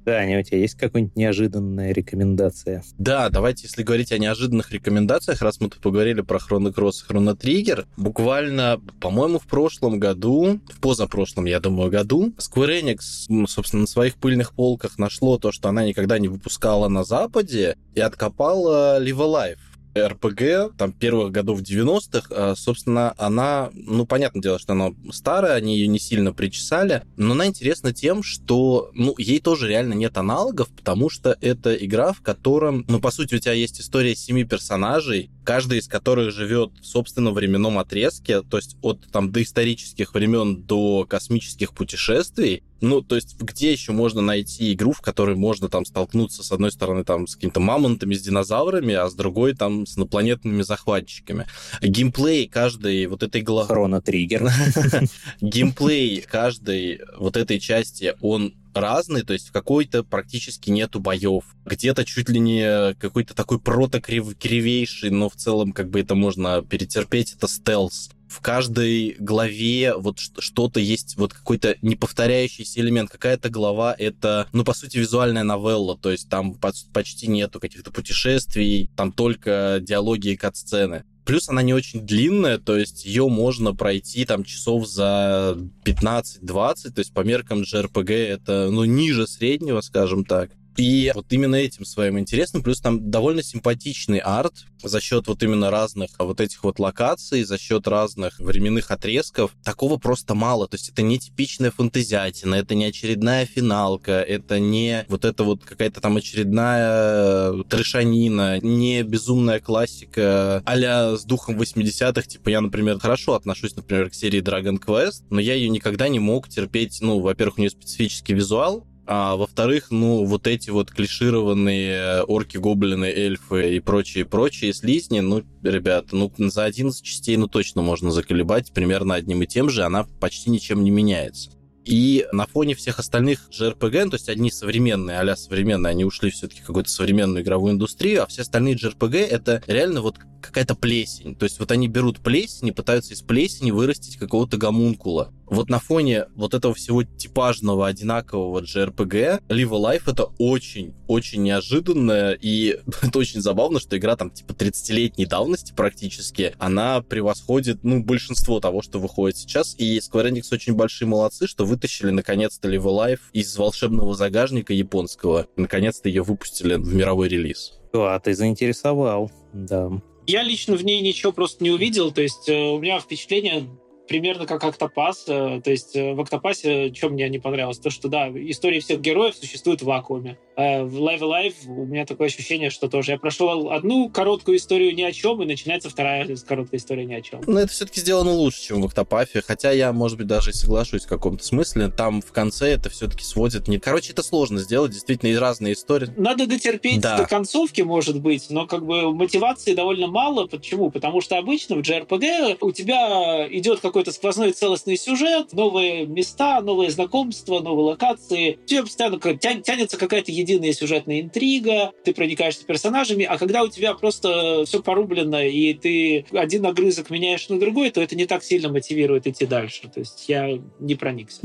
Таня, у тебя есть какая-нибудь неожиданная рекомендация? Да, давайте, если говорить о неожиданных рекомендациях, раз мы тут поговорили про Chrono Cross и Chrono Trigger, буквально, по-моему, в прошлом году, в позапрошлом, я думаю, году, Square Enix, собственно, на своих пыльных полках нашло то, что она никогда не выпускала на Западе, и откопала Live Alive РПГ, там, первых годов 90-х, а, собственно, она, ну, понятное дело, что она старая, они ее не сильно причесали, но она интересна тем, что, ну, ей тоже реально нет аналогов, потому что это игра, в котором, ну, по сути, у тебя есть история семи персонажей, каждый из которых живет в собственном временном отрезке, то есть от там доисторических времен до космических путешествий. Ну, то есть где еще можно найти игру, в которой можно там столкнуться с одной стороны там с какими-то мамонтами, с динозаврами, а с другой там с инопланетными захватчиками. Геймплей каждой вот этой главы... Хроно Триггер. Геймплей каждой вот этой части, он разный, то есть в какой-то практически нету боев. Где-то чуть ли не какой-то такой протокривейший, но в целом как бы это можно перетерпеть, это стелс. В каждой главе вот что-то есть, вот какой-то неповторяющийся элемент. Какая-то глава — это, ну, по сути, визуальная новелла, то есть там почти нету каких-то путешествий, там только диалоги и кат-сцены. Плюс она не очень длинная, то есть ее можно пройти там часов за 15-20, то есть по меркам JRPG это, ну, ниже среднего, скажем так. И вот именно этим своим интересным, плюс там довольно симпатичный арт за счет вот именно разных вот этих вот локаций, за счет разных временных отрезков. Такого просто мало. То есть это не типичная фантазиатина, это не очередная финалка, это не вот это вот какая-то там очередная э, трешанина, не безумная классика а с духом 80-х. Типа я, например, хорошо отношусь, например, к серии Dragon Quest, но я ее никогда не мог терпеть. Ну, во-первых, у нее специфический визуал, а во-вторых, ну, вот эти вот клишированные орки, гоблины, эльфы и прочие-прочие слизни, ну, ребята, ну, за 11 частей, ну, точно можно заколебать примерно одним и тем же, она почти ничем не меняется. И на фоне всех остальных JRPG, ну, то есть одни современные, а современные, они ушли все-таки в какую-то современную игровую индустрию, а все остальные JRPG это реально вот какая-то плесень. То есть вот они берут плесень и пытаются из плесени вырастить какого-то гомункула. Вот на фоне вот этого всего типажного, одинакового JRPG Live Alive это очень-очень неожиданно, и это очень забавно, что игра там типа 30-летней давности практически, она превосходит, ну, большинство того, что выходит сейчас, и Square Enix очень большие молодцы, что вытащили наконец-то Live Alive из волшебного загажника японского, наконец-то ее выпустили в мировой релиз. А, ты заинтересовал, да. Я лично в ней ничего просто не увидел, то есть э, у меня впечатление примерно как Октопас. Э, то есть э, в Октопасе, что мне не понравилось, то, что, да, истории всех героев существуют в вакууме. А в Live Alive у меня такое ощущение, что тоже я прошел одну короткую историю ни о чем, и начинается вторая короткая история ни о чем. Но это все-таки сделано лучше, чем в Октопафе, хотя я, может быть, даже и соглашусь в каком-то смысле. Там в конце это все-таки сводит не... Короче, это сложно сделать, действительно, и разные истории. Надо дотерпеть да. до концовки, может быть, но как бы мотивации довольно мало. Почему? Потому что обычно в JRPG у тебя идет какой какой-то сквозной целостный сюжет, новые места, новые знакомства, новые локации. Тебе постоянно тянется какая-то единая сюжетная интрига, ты проникаешься персонажами, а когда у тебя просто все порублено, и ты один огрызок меняешь на другой, то это не так сильно мотивирует идти дальше. То есть я не проникся.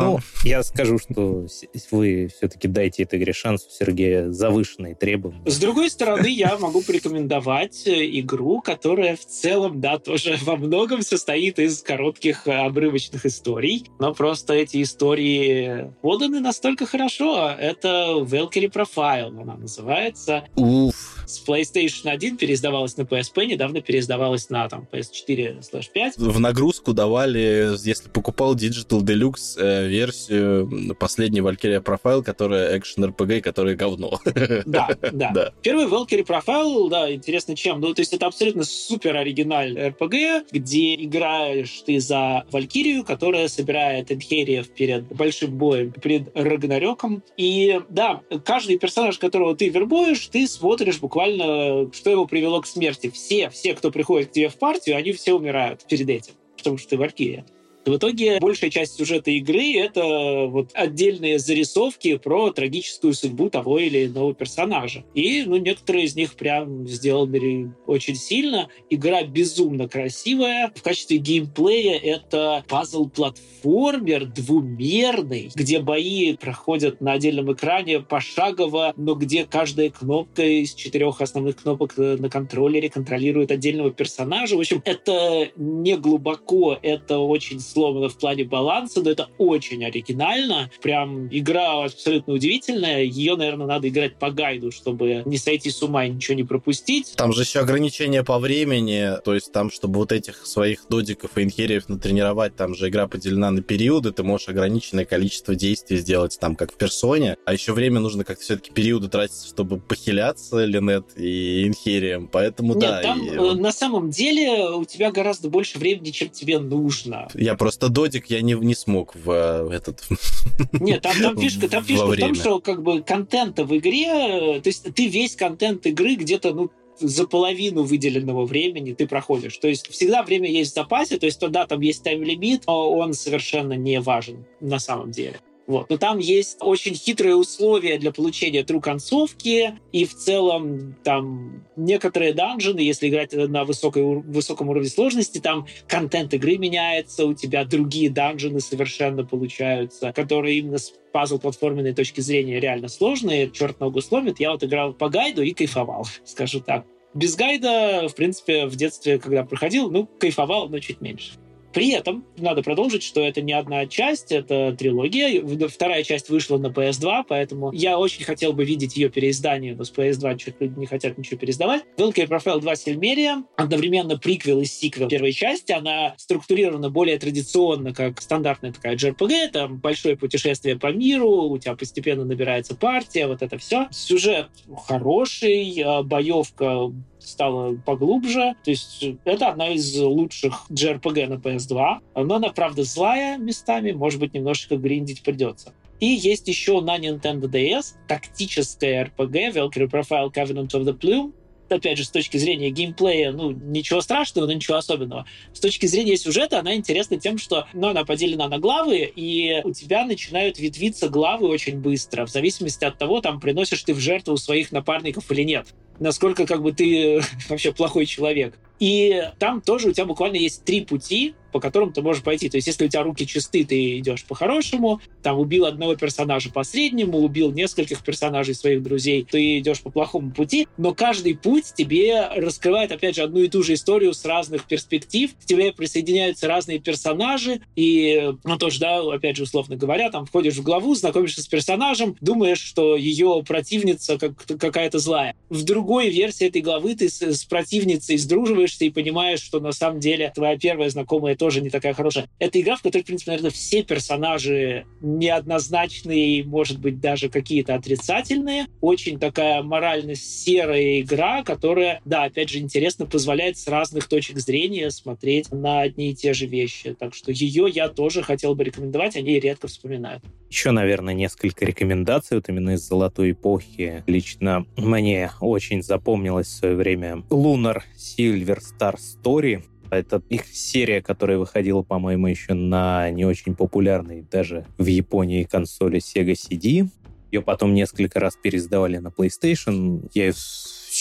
Ну, я скажу, что вы все-таки дайте этой игре шанс у Сергея завышенные требования. С другой стороны, я могу порекомендовать игру, которая в целом, да, тоже во многом состоит из коротких э, обрывочных историй, но просто эти истории поданы настолько хорошо. Это Valkyrie Profile, она называется. Уф с PlayStation 1 переиздавалась на PSP, недавно переиздавалась на там, PS4 5. В нагрузку давали, если покупал Digital Deluxe э, версию последней Valkyria Profile, которая экшен RPG, которая говно. Да, да, да. Первый Valkyrie Profile, да, интересно чем. Ну, то есть это абсолютно супер оригинальный RPG, где играешь ты за Валькирию, которая собирает инхериев перед большим боем, перед Рагнарёком. И да, каждый персонаж, которого ты вербуешь, ты смотришь буквально, что его привело к смерти. Все, все, кто приходит к тебе в партию, они все умирают перед этим, потому что ты Валькирия. В итоге большая часть сюжета игры — это вот отдельные зарисовки про трагическую судьбу того или иного персонажа. И ну, некоторые из них прям сделаны очень сильно. Игра безумно красивая. В качестве геймплея это пазл-платформер двумерный, где бои проходят на отдельном экране пошагово, но где каждая кнопка из четырех основных кнопок на контроллере контролирует отдельного персонажа. В общем, это не глубоко, это очень сломано в плане баланса, но это очень оригинально. Прям игра абсолютно удивительная. Ее, наверное, надо играть по гайду, чтобы не сойти с ума и ничего не пропустить. Там же еще ограничения по времени, то есть там, чтобы вот этих своих додиков и инхериев натренировать, там же игра поделена на периоды, ты можешь ограниченное количество действий сделать, там, как в персоне, а еще время нужно как-то все-таки периоды тратить, чтобы похиляться Линет и инхерием, поэтому Нет, да. там и... Э, на самом деле у тебя гораздо больше времени, чем тебе нужно. Я Просто додик я не, не смог в э, этот... Нет, там, там фишка, там фишка в том, что как бы контента в игре, то есть ты весь контент игры где-то, ну, за половину выделенного времени ты проходишь. То есть всегда время есть в запасе, то есть да, там есть тайм-лимит, но он совершенно не важен на самом деле. Вот. Но там есть очень хитрые условия для получения true концовки, и в целом там некоторые данжены, если играть на высокой, высоком уровне сложности, там контент игры меняется, у тебя другие данжены совершенно получаются, которые именно с пазл-платформенной точки зрения реально сложные, черт ногу сломит. Я вот играл по гайду и кайфовал, скажу так. Без гайда, в принципе, в детстве, когда проходил, ну, кайфовал, но чуть меньше. При этом надо продолжить, что это не одна часть, это трилогия. Вторая часть вышла на PS2, поэтому я очень хотел бы видеть ее переиздание, но с PS2 чуть люди не хотят ничего переиздавать. Valkyrie Profile 2 Сильмерия, одновременно приквел и сиквел первой части. Она структурирована более традиционно, как стандартная такая JRPG, там большое путешествие по миру, у тебя постепенно набирается партия, вот это все. Сюжет хороший, а боевка стала поглубже. То есть это одна из лучших JRPG на PS2. Но она, правда, злая местами, может быть, немножечко гриндить придется. И есть еще на Nintendo DS тактическая RPG Valkyrie Profile Covenant of the Plume, опять же, с точки зрения геймплея, ну, ничего страшного, но ничего особенного. С точки зрения сюжета она интересна тем, что ну, она поделена на главы, и у тебя начинают ветвиться главы очень быстро, в зависимости от того, там, приносишь ты в жертву своих напарников или нет насколько как бы ты вообще плохой человек. И там тоже у тебя буквально есть три пути, по которым ты можешь пойти. То есть, если у тебя руки чисты, ты идешь по-хорошему, там убил одного персонажа по среднему, убил нескольких персонажей своих друзей, ты идешь по плохому пути, но каждый путь тебе раскрывает, опять же, одну и ту же историю с разных перспектив, к тебе присоединяются разные персонажи, и, ну, тоже, да, опять же, условно говоря, там входишь в главу, знакомишься с персонажем, думаешь, что ее противница как какая-то злая. В другой версии этой главы ты с, с противницей сдруживаешься и понимаешь, что на самом деле твоя первая знакомая тоже не такая хорошая. Это игра, в которой, в принципе, наверное, все персонажи неоднозначные, может быть, даже какие-то отрицательные. Очень такая морально серая игра, которая, да, опять же, интересно позволяет с разных точек зрения смотреть на одни и те же вещи. Так что ее я тоже хотел бы рекомендовать, они редко вспоминают. Еще, наверное, несколько рекомендаций вот именно из золотой эпохи. Лично мне очень запомнилось в свое время Lunar Silver Star Story Это их серия, которая выходила, по-моему, еще на не очень популярной даже в Японии консоли Sega CD. Ее потом несколько раз пересдавали на PlayStation. Я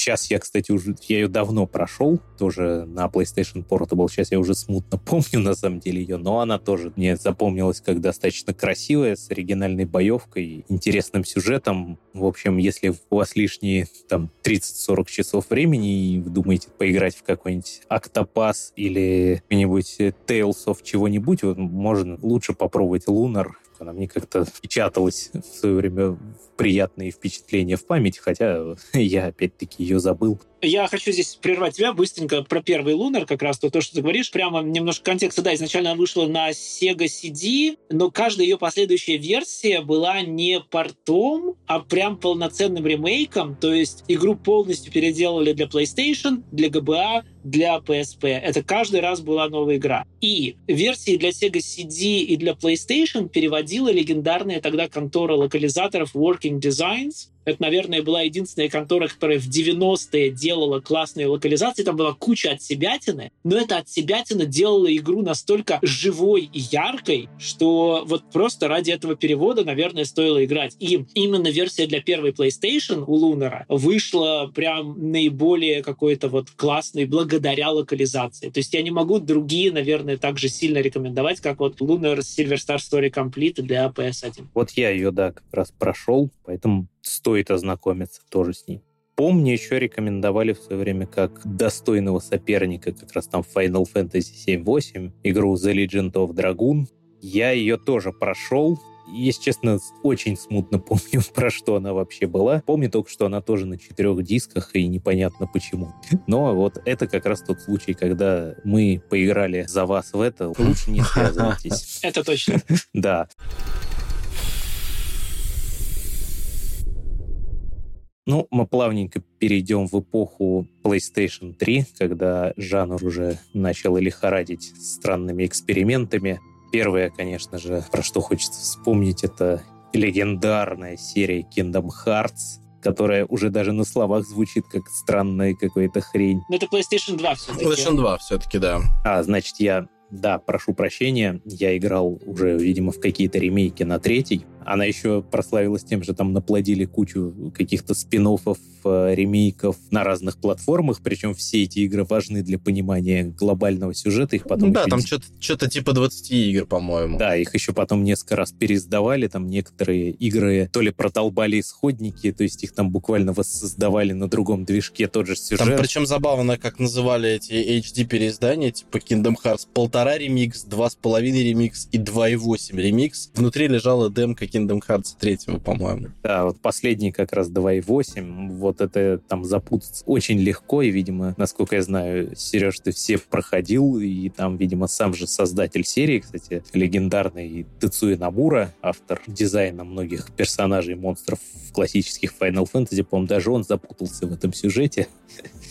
Сейчас я, кстати, уже... Я ее давно прошел, тоже на PlayStation Portable. Сейчас я уже смутно помню, на самом деле, ее. Но она тоже мне запомнилась как достаточно красивая, с оригинальной боевкой, интересным сюжетом. В общем, если у вас лишние там 30-40 часов времени и вы думаете поиграть в какой-нибудь Octopass или какой-нибудь Tales of чего-нибудь, вот можно лучше попробовать Lunar она мне как-то печаталась в свое время приятные впечатления в память, хотя я опять-таки ее забыл. Я хочу здесь прервать тебя быстренько про первый Лунар, как раз то, то, что ты говоришь. Прямо немножко контекста. Да, изначально она вышла на Sega CD, но каждая ее последующая версия была не портом, а прям полноценным ремейком. То есть игру полностью переделали для PlayStation, для GBA, для PSP. Это каждый раз была новая игра. И версии для Sega CD и для PlayStation переводила легендарная тогда контора локализаторов Working Designs, это, наверное, была единственная контора, которая в 90-е делала классные локализации. Там была куча отсебятины, но эта отсебятина делала игру настолько живой и яркой, что вот просто ради этого перевода, наверное, стоило играть. И именно версия для первой PlayStation у Лунера вышла прям наиболее какой-то вот классной благодаря локализации. То есть я не могу другие, наверное, так же сильно рекомендовать, как вот Lunar Silver Star Story Complete для PS1. Вот я ее, да, как раз прошел, поэтому стоит ознакомиться тоже с ней. Помню, еще рекомендовали в свое время как достойного соперника как раз там Final Fantasy 7-8, игру The Legend of Dragoon. Я ее тоже прошел, если честно, очень смутно помню, про что она вообще была. Помню только, что она тоже на четырех дисках, и непонятно почему. Но вот это как раз тот случай, когда мы поиграли за вас в это. Лучше не связывайтесь. Это точно. Да. Ну, мы плавненько перейдем в эпоху PlayStation 3, когда жанр уже начал лихорадить странными экспериментами. Первое, конечно же, про что хочется вспомнить, это легендарная серия Kingdom Hearts, которая уже даже на словах звучит как странная какая-то хрень. Но это PlayStation 2 все-таки. PlayStation 2 все-таки, да. А, значит, я да, прошу прощения, я играл уже, видимо, в какие-то ремейки на третий. Она еще прославилась тем, что там наплодили кучу каких-то спин э, ремейков на разных платформах, причем все эти игры важны для понимания глобального сюжета. Их потом да, там не... что-то, что-то типа 20 игр, по-моему. Да, их еще потом несколько раз пересдавали, там некоторые игры то ли продолбали исходники, то есть их там буквально воссоздавали на другом движке, тот же сюжет. Там причем забавно, как называли эти HD-переиздания, типа Kingdom Hearts полтора ремикс, два с половиной ремикс и 2.8 ремикс. Внутри лежала демка Kingdom Hearts 3, по-моему. Да, вот последний как раз 2.8, вот это там запутаться очень легко, и, видимо, насколько я знаю, Сереж, ты все проходил, и там, видимо, сам же создатель серии, кстати, легендарный Тецуя Намура, автор дизайна многих персонажей монстров в классических Final Fantasy, по-моему, даже он запутался в этом сюжете.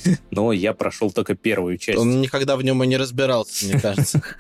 Но я прошел только первую часть. Он никогда в нем и не разбирался, мне кажется.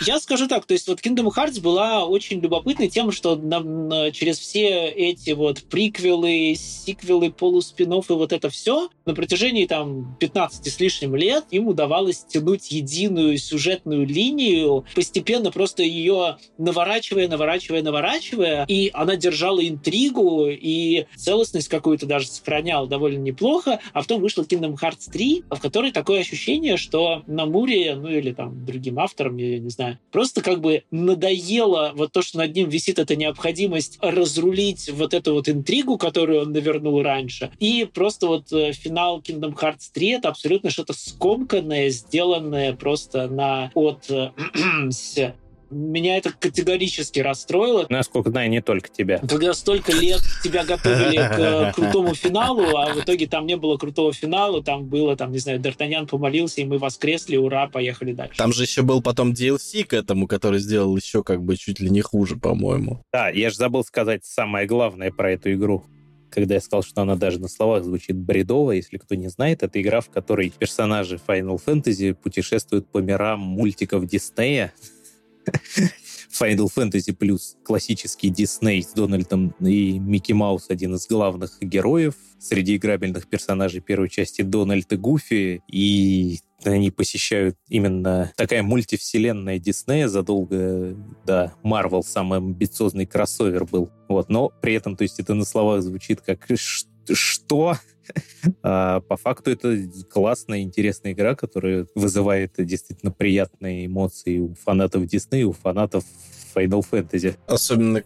Я скажу так, то есть вот Kingdom Hearts была очень любопытной тем, что на, на, через все эти вот приквелы, сиквелы, полуспинов и вот это все на протяжении там 15 с лишним лет им удавалось тянуть единую сюжетную линию, постепенно просто ее наворачивая, наворачивая, наворачивая, и она держала интригу и целостность какую-то даже сохраняла довольно неплохо, а потом вышла Kingdom Hearts 3, в которой такое ощущение, что на Муре, ну или там другим авторам, я не знаю, просто как бы надоело вот то, что над ним висит эта необходимость разрулить вот эту вот интригу, которую он навернул раньше. И просто вот э, финал Kingdom Hearts 3 это абсолютно что-то скомканное, сделанное просто на от э, меня это категорически расстроило. Насколько знаю, не только тебя. Когда столько лет тебя готовили к э, крутому финалу, а в итоге там не было крутого финала, там было, там, не знаю, Д'Артаньян помолился, и мы воскресли, ура, поехали дальше. Там же еще был потом DLC к этому, который сделал еще как бы чуть ли не хуже, по-моему. Да, я же забыл сказать самое главное про эту игру когда я сказал, что она даже на словах звучит бредово. Если кто не знает, это игра, в которой персонажи Final Fantasy путешествуют по мирам мультиков Диснея. Final Fantasy плюс классический Дисней с Дональдом и Микки Маус один из главных героев. Среди играбельных персонажей первой части Дональд и Гуфи. И они посещают именно такая мультивселенная Диснея задолго до Марвел самый амбициозный кроссовер был. Вот, но при этом, то есть это на словах звучит как что? а по факту это классная, интересная игра, которая вызывает действительно приятные эмоции у фанатов Диснея, у фанатов Final Fantasy. Особенно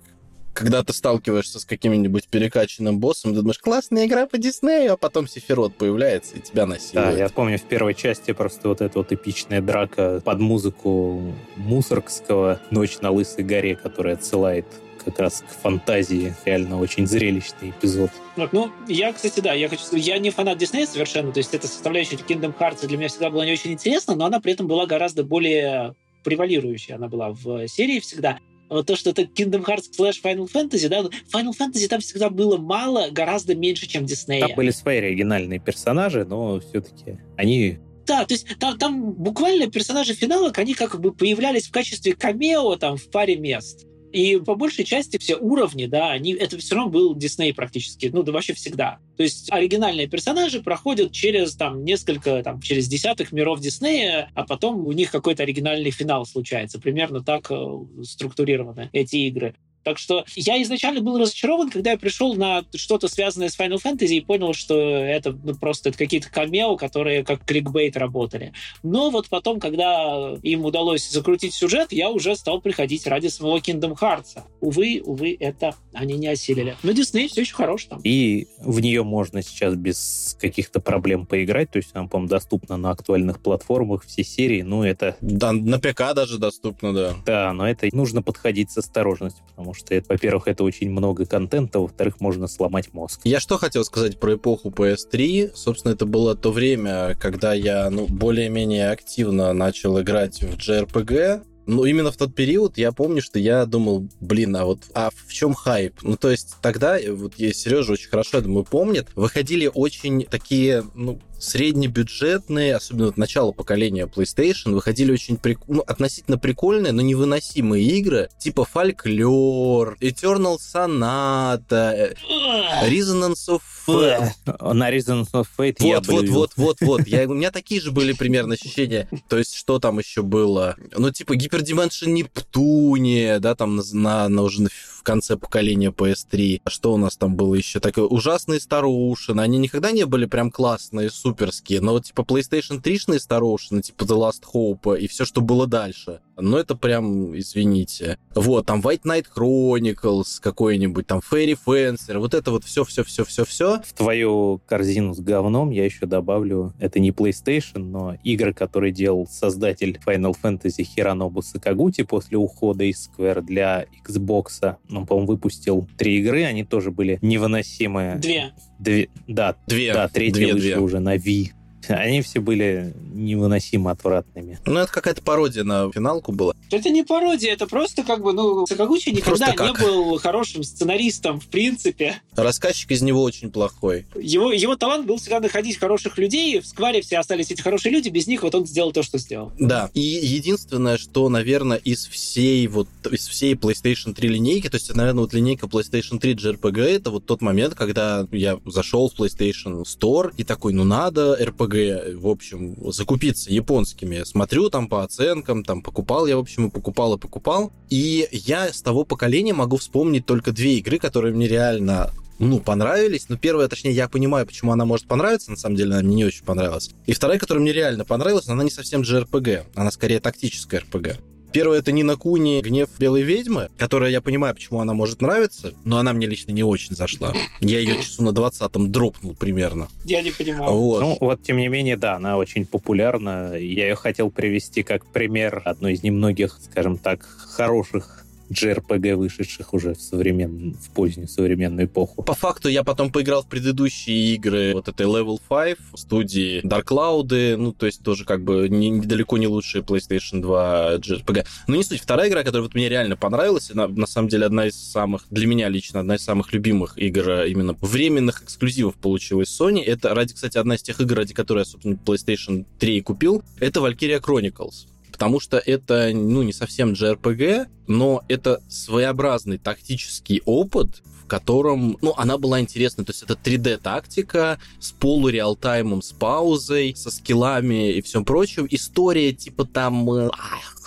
когда ты сталкиваешься с каким-нибудь перекачанным боссом, ты думаешь, классная игра по Диснею, а потом Сефирот появляется и тебя насилует. Да, я помню в первой части просто вот эта вот эпичная драка под музыку Мусоргского «Ночь на Лысой горе», которая отсылает как раз к фантазии. Реально очень зрелищный эпизод. Вот, ну, я, кстати, да, я хочу сказать, я не фанат Диснея совершенно, то есть эта составляющая Kingdom Hearts для меня всегда была не очень интересна, но она при этом была гораздо более превалирующая, она была в серии всегда. Вот то, что это Kingdom Hearts slash Final Fantasy, да, Final Fantasy там всегда было мало, гораздо меньше, чем Диснея. Там были свои оригинальные персонажи, но все-таки они да, то есть там, там буквально персонажи финалок, они как бы появлялись в качестве камео там в паре мест. И по большей части все уровни, да, они, это все равно был Дисней практически, ну да вообще всегда. То есть оригинальные персонажи проходят через там несколько, там, через десятых миров Диснея, а потом у них какой-то оригинальный финал случается. Примерно так э, структурированы эти игры. Так что я изначально был разочарован, когда я пришел на что-то связанное с Final Fantasy и понял, что это ну, просто это какие-то камео, которые как кликбейт работали. Но вот потом, когда им удалось закрутить сюжет, я уже стал приходить ради самого Kingdom Hearts. Увы, увы, это они не осилили. Но Disney все еще хорош там. И в нее можно сейчас без каких-то проблем поиграть. То есть она, по-моему, доступна на актуальных платформах, все серии. Ну, это... Да, на ПК даже доступно, да. Да, но это нужно подходить с осторожностью, потому что, это, во-первых, это очень много контента, во-вторых, можно сломать мозг. Я что хотел сказать про эпоху PS3. Собственно, это было то время, когда я ну, более-менее активно начал играть в JRPG. Ну, именно в тот период я помню, что я думал, блин, а вот а в чем хайп? Ну, то есть тогда, вот я Сережа очень хорошо, я думаю, помнит, выходили очень такие, ну, среднебюджетные, особенно вот начало поколения PlayStation, выходили очень прик... ну, относительно прикольные, но невыносимые игры, типа Фольклор, Eternal Sonata, Resonance of на Resonance of Fate вот, я вот, вот, вот, вот. Я, у меня такие же были примерно ощущения. То есть, что там еще было? Ну, типа, Hyperdimension Нептуния, да, там на, на уже в конце поколения PS3. Что у нас там было еще? Так, ужасные старушины. Они никогда не были прям классные, суперские. Но вот, типа, PlayStation 3-шные старушины, типа The Last Hope и все, что было дальше. Ну, это прям, извините. Вот, там White Knight Chronicles какой-нибудь, там Fairy Fencer, вот это вот все-все-все-все-все. В твою корзину с говном я еще добавлю, это не PlayStation, но игры, которые делал создатель Final Fantasy Хиронобу Сакагути после ухода из Square для Xbox. Он, по-моему, выпустил три игры, они тоже были невыносимые. Две. Две, да, две. Да, третья две, вышла две. уже на Wii. Они все были невыносимо отвратными. Ну, это какая-то пародия на финалку была. Это не пародия, это просто как бы, ну, Сакагучи никогда не был хорошим сценаристом, в принципе. Рассказчик из него очень плохой. Его, его талант был всегда находить хороших людей, в Скваре все остались эти хорошие люди, без них вот он сделал то, что сделал. Да, и единственное, что, наверное, из всей вот, из всей PlayStation 3 линейки, то есть, наверное, вот линейка PlayStation 3 JRPG, это вот тот момент, когда я зашел в PlayStation Store и такой, ну надо RPG, в общем, закупиться японскими. Смотрю там по оценкам, там покупал я, в общем, и покупал, и покупал. И я с того поколения могу вспомнить только две игры, которые мне реально ну, понравились. Ну, первая, точнее, я понимаю, почему она может понравиться. На самом деле, она мне не очень понравилась. И вторая, которая мне реально понравилась, она не совсем JRPG. Она скорее тактическая RPG. Первое это Нина Куни «Гнев белой ведьмы», которая, я понимаю, почему она может нравиться, но она мне лично не очень зашла. Я ее часу на 20-м дропнул примерно. Я не понимаю. Вот. Ну, вот, тем не менее, да, она очень популярна. Я ее хотел привести как пример одной из немногих, скажем так, хороших JRPG, вышедших уже в, современ... в позднюю современную эпоху. По факту я потом поиграл в предыдущие игры вот этой Level 5 студии Dark Cloud, ну, то есть тоже как бы не, недалеко не лучшие PlayStation 2 JRPG. Но не суть. Вторая игра, которая вот мне реально понравилась, она на самом деле одна из самых, для меня лично, одна из самых любимых игр именно временных эксклюзивов получилась Sony. Это, ради, кстати, одна из тех игр, ради которой я, собственно, PlayStation 3 купил. Это Valkyria Chronicles потому что это, ну, не совсем JRPG, но это своеобразный тактический опыт, в котором, ну, она была интересна. То есть это 3D-тактика с полуреалтаймом, с паузой, со скиллами и всем прочим. История типа там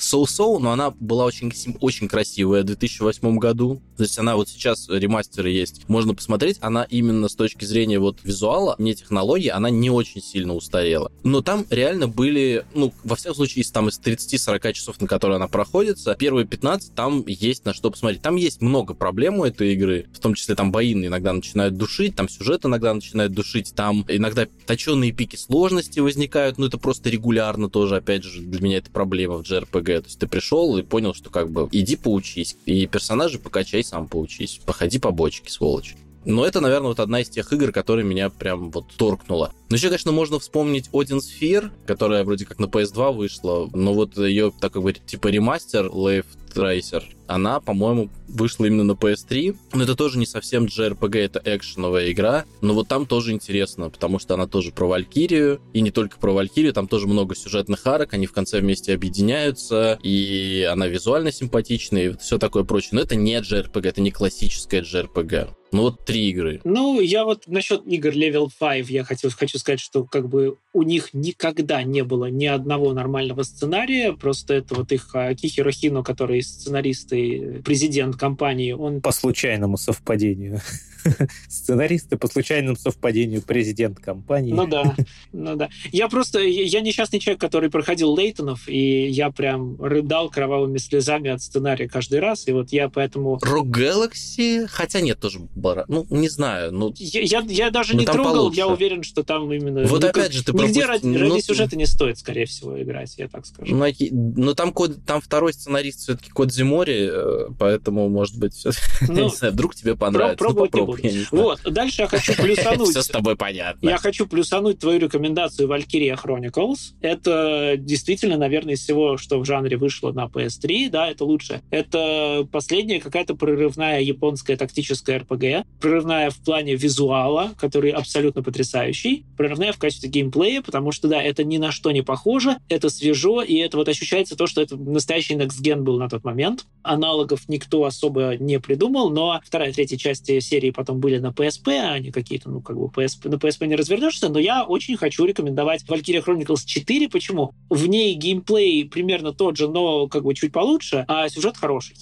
соу-соу, но она была очень, очень красивая в 2008 году. То есть она вот сейчас ремастеры есть. Можно посмотреть. Она именно с точки зрения вот визуала, не технологии, она не очень сильно устарела. Но там реально были, ну, во всяком случае, там из 30-40 часов, на которые она проходится, первые 15 там есть на что посмотреть. Там есть много проблем у этой игры, в том числе там бои иногда начинают душить, там сюжет иногда начинает душить, там иногда точенные пики сложности возникают, но это просто регулярно тоже, опять же, для меня это проблема в JRPG. То есть ты пришел и понял, что как бы иди поучись, и персонажи покачай, сам поучись, походи по бочке, сволочь. Но это, наверное, вот одна из тех игр, которая меня прям вот торкнула. Но еще, конечно, можно вспомнить Odin Sphere, которая вроде как на PS2 вышла, но вот ее, так как бы, типа ремастер Left Tracer, она, по-моему, вышла именно на PS3. Но это тоже не совсем JRPG, это экшеновая игра. Но вот там тоже интересно, потому что она тоже про Валькирию. И не только про Валькирию, там тоже много сюжетных арок, они в конце вместе объединяются, и она визуально симпатичная, и все такое прочее. Но это не JRPG, это не классическая JRPG. Ну вот три игры. Ну, я вот насчет игр Level 5 я хотел, хочу сказать, что как бы у них никогда не было ни одного нормального сценария, просто это вот их Кихиро Хино, который сценарист и президент компании, он... По случайному совпадению. сценаристы по случайному совпадению президент компании. Ну да, ну да. Я просто, я несчастный человек, который проходил Лейтонов, и я прям рыдал кровавыми слезами от сценария каждый раз, и вот я поэтому... Rock Galaxy? Хотя нет, тоже бара. Ну, не знаю. Ну, я, я, я даже не трогал, получше. я уверен, что там именно... Вот ну, опять же, ты Нигде пропусти... ради, ради ну, сюжета не стоит, скорее всего, играть, я так скажу. Ну, ну там, код, там второй сценарист все-таки Код Зимори, э, поэтому, может быть, ну, не знаю, вдруг тебе понравится. ну, попробуй буду. Вот, дальше я хочу плюсануть. Все с тобой понятно. Я хочу плюсануть твою рекомендацию Valkyria Chronicles. Это действительно, наверное, из всего, что в жанре вышло на PS3, да, это лучше. Это последняя какая-то прорывная японская тактическая RPG, прорывная в плане визуала, который абсолютно потрясающий, прорывная в качестве геймплея, потому что, да, это ни на что не похоже, это свежо, и это вот ощущается то, что это настоящий Next Gen был на тот момент. Аналогов никто особо не придумал, но вторая, третья части серии потом были на PSP, а не какие-то, ну, как бы PSP, на PSP не развернешься, но я очень хочу рекомендовать Valkyria Chronicles 4. Почему? В ней геймплей примерно тот же, но как бы чуть получше, а сюжет хороший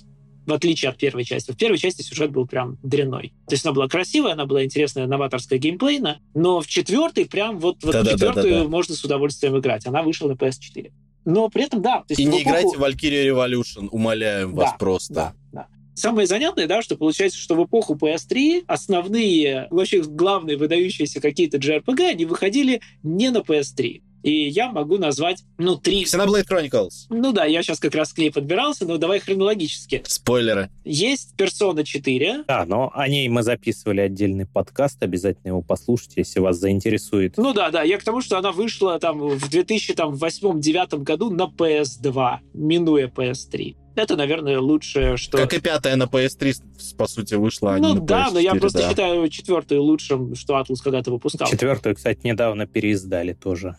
в отличие от первой части. В первой части сюжет был прям дрянной. То есть она была красивая, она была интересная, новаторская геймплейна, но в четвертой прям вот, вот да, в четвертую да, да, можно с удовольствием играть. Она вышла на PS4. Но при этом, да. То есть И не эпоху... играйте в Valkyria Revolution, умоляем да, вас просто. Да, да. Самое занятное, да, что получается, что в эпоху PS3 основные, вообще главные выдающиеся какие-то JRPG, они выходили не на PS3. И я могу назвать, ну, три... Xenoblade Chronicles. Ну да, я сейчас как раз к ней подбирался, но давай хронологически. Спойлеры. Есть Persona 4. Да, но о ней мы записывали отдельный подкаст, обязательно его послушайте, если вас заинтересует. Ну да, да, я к тому, что она вышла там в 2008-2009 году на PS2, минуя PS3 это, наверное, лучшее, что... Как и пятая на PS3, по сути, вышла, а Ну на да, PS4, но я просто да. считаю четвертую лучшим, что Atlus когда-то выпускал. Четвертую, кстати, недавно переиздали тоже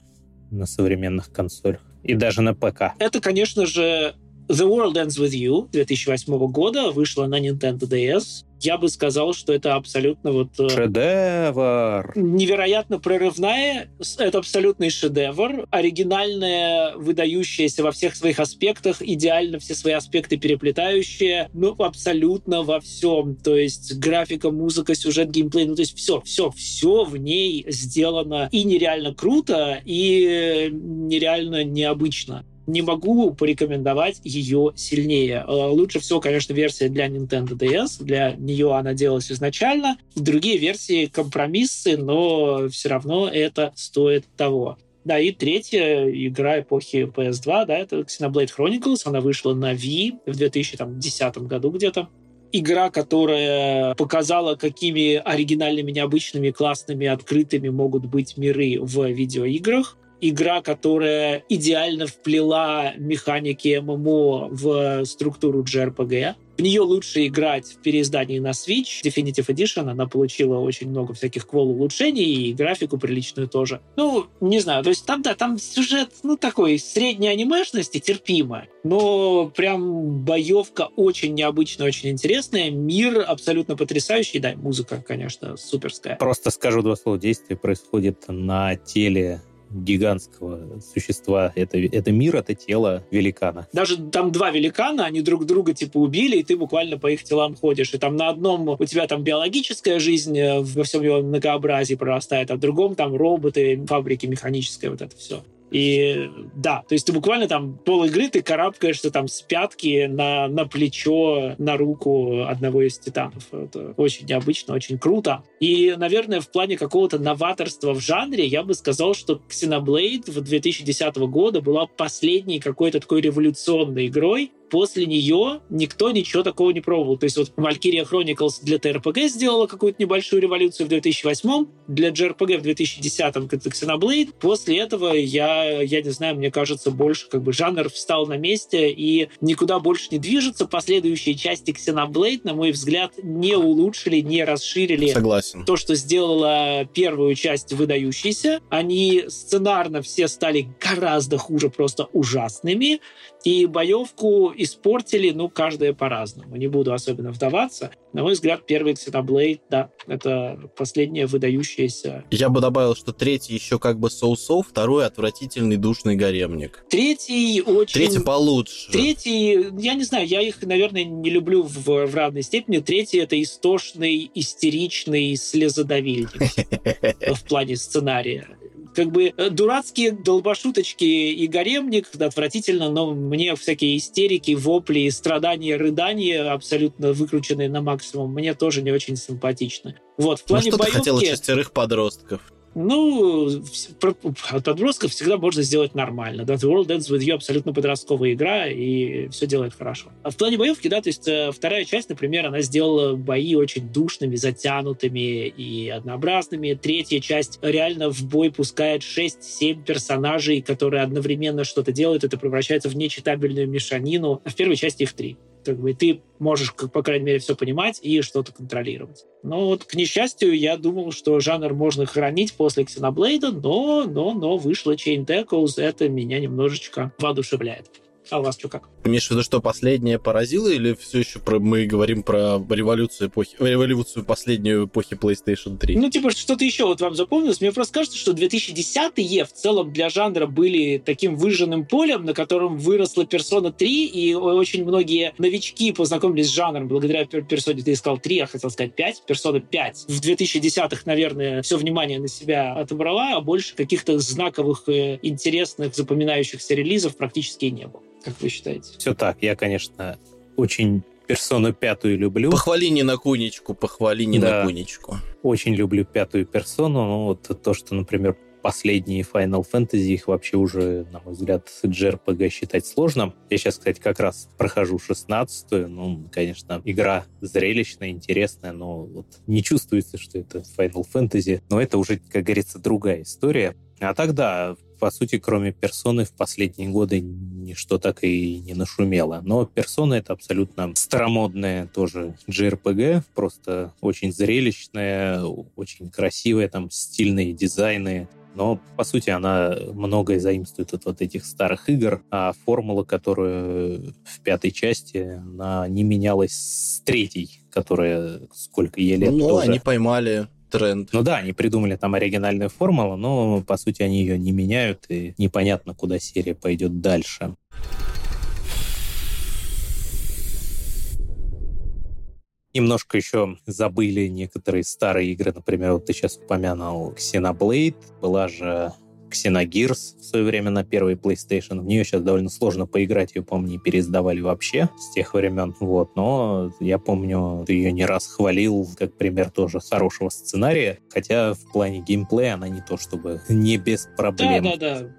на современных консолях. И даже на ПК. Это, конечно же, The World Ends With You 2008 года вышла на Nintendo DS. Я бы сказал, что это абсолютно вот... Э, шедевр! Невероятно прорывная. Это абсолютный шедевр. Оригинальная, выдающаяся во всех своих аспектах, идеально все свои аспекты переплетающая. Ну, абсолютно во всем. То есть графика, музыка, сюжет, геймплей. Ну, то есть все, все, все в ней сделано и нереально круто, и нереально необычно не могу порекомендовать ее сильнее. Э, лучше всего, конечно, версия для Nintendo DS. Для нее она делалась изначально. Другие версии компромиссы, но все равно это стоит того. Да, и третья игра эпохи PS2, да, это Xenoblade Chronicles. Она вышла на Wii в 2010 году где-то игра, которая показала, какими оригинальными, необычными, классными, открытыми могут быть миры в видеоиграх игра, которая идеально вплела механики ММО в структуру JRPG. В нее лучше играть в переиздании на Switch. Definitive Edition, она получила очень много всяких квол улучшений и графику приличную тоже. Ну, не знаю, то есть там, да, там сюжет, ну, такой средней анимешности, терпимо. Но прям боевка очень необычная, очень интересная. Мир абсолютно потрясающий. Да, музыка, конечно, суперская. Просто скажу два слова. Действие происходит на теле гигантского существа. Это, это мир, это тело великана. Даже там два великана, они друг друга типа убили, и ты буквально по их телам ходишь. И там на одном у тебя там биологическая жизнь э, во всем его многообразии прорастает, а в другом там роботы, фабрики механическое, вот это все. И да, то есть ты буквально там пол игры ты карабкаешься там с пятки на, на плечо, на руку одного из титанов. Это очень необычно, очень круто. И, наверное, в плане какого-то новаторства в жанре я бы сказал, что Xenoblade в 2010 года была последней какой-то такой революционной игрой, после нее никто ничего такого не пробовал. То есть вот Valkyria Chronicles для TRPG сделала какую-то небольшую революцию в 2008 для JRPG в 2010-м это Xenoblade. После этого я, я не знаю, мне кажется, больше как бы жанр встал на месте и никуда больше не движется. Последующие части Xenoblade, на мой взгляд, не улучшили, не расширили Согласен. то, что сделала первую часть выдающейся. Они сценарно все стали гораздо хуже, просто ужасными. И боевку испортили, ну, каждая по-разному. Не буду особенно вдаваться. На мой взгляд, первый Xenoblade, да, это последняя выдающаяся. Я бы добавил, что третий еще как бы соусов, второй отвратительный душный гаремник. Третий очень... Третий получше. Третий, я не знаю, я их, наверное, не люблю в, в равной степени. Третий — это истошный, истеричный слезодавильник в плане сценария как бы э, дурацкие долбошуточки и гаремник отвратительно, но мне всякие истерики, вопли, страдания, рыдания абсолютно выкрученные на максимум, мне тоже не очень симпатичны. Вот, в плане ну, что боевки... ты хотел шестерых подростков? Ну, подростков всегда можно сделать нормально. Да, The World Ends With You абсолютно подростковая игра, и все делает хорошо. А в плане боевки, да, то есть э, вторая часть, например, она сделала бои очень душными, затянутыми и однообразными. Третья часть реально в бой пускает 6-7 персонажей, которые одновременно что-то делают, это превращается в нечитабельную мешанину. А в первой части их три как бы ты можешь, как, по крайней мере, все понимать и что-то контролировать. Но вот, к несчастью, я думал, что жанр можно хранить после Xenoblade, но, но, но вышло Chain Echoes, это меня немножечко воодушевляет. А у вас что как? В виду, что последнее поразило, или все еще про, мы говорим про революцию эпохи, революцию последнюю эпохи PlayStation 3? Ну, типа, что-то еще вот вам запомнилось. Мне просто кажется, что 2010-е в целом для жанра были таким выжженным полем, на котором выросла Persona 3, и очень многие новички познакомились с жанром благодаря персоне, ты сказал 3, я хотел сказать 5, Persona 5. В 2010-х, наверное, все внимание на себя отобрала, а больше каких-то знаковых, э, интересных, запоминающихся релизов практически не было. Как вы считаете? Все так. Я, конечно, очень персону пятую люблю. Похвали не на кунечку, похвали не да. на кунечку. Очень люблю пятую персону. Ну, вот то, что, например, последние Final Fantasy, их вообще уже, на мой взгляд, JRPG считать сложно. Я сейчас, кстати, как раз прохожу 16-ю. Ну, конечно, игра зрелищная, интересная, но вот не чувствуется, что это Final Fantasy. Но это уже, как говорится, другая история. А тогда, по сути, кроме персоны в последние годы ничто так и не нашумело. Но персона это абсолютно старомодная тоже JRPG, просто очень зрелищная, очень красивая, там стильные дизайны, но, по сути, она многое заимствует от вот этих старых игр, а формула, которая в пятой части, она не менялась с третьей, которая сколько ей лет Ну, тоже. они поймали тренд. Ну да, они придумали там оригинальную формулу, но, по сути, они ее не меняют, и непонятно, куда серия пойдет дальше. Немножко еще забыли некоторые старые игры. Например, вот ты сейчас упомянул Xenoblade. Была же Xenogears в свое время на первой PlayStation. В нее сейчас довольно сложно поиграть, ее, помню, не переиздавали вообще с тех времен. Вот. Но я помню, ты ее не раз хвалил как пример тоже хорошего сценария, хотя в плане геймплея она не то чтобы не без проблем. Да, да, да.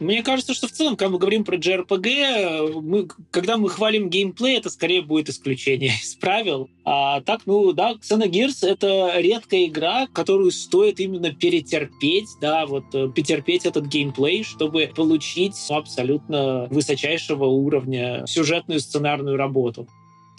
Мне кажется, что в целом, когда мы говорим про JRPG, мы, когда мы хвалим геймплей, это скорее будет исключение из правил. А так, ну да, Xenogears — это редкая игра, которую стоит именно перетерпеть, да, вот э, перетерпеть этот геймплей, чтобы получить абсолютно высочайшего уровня сюжетную сценарную работу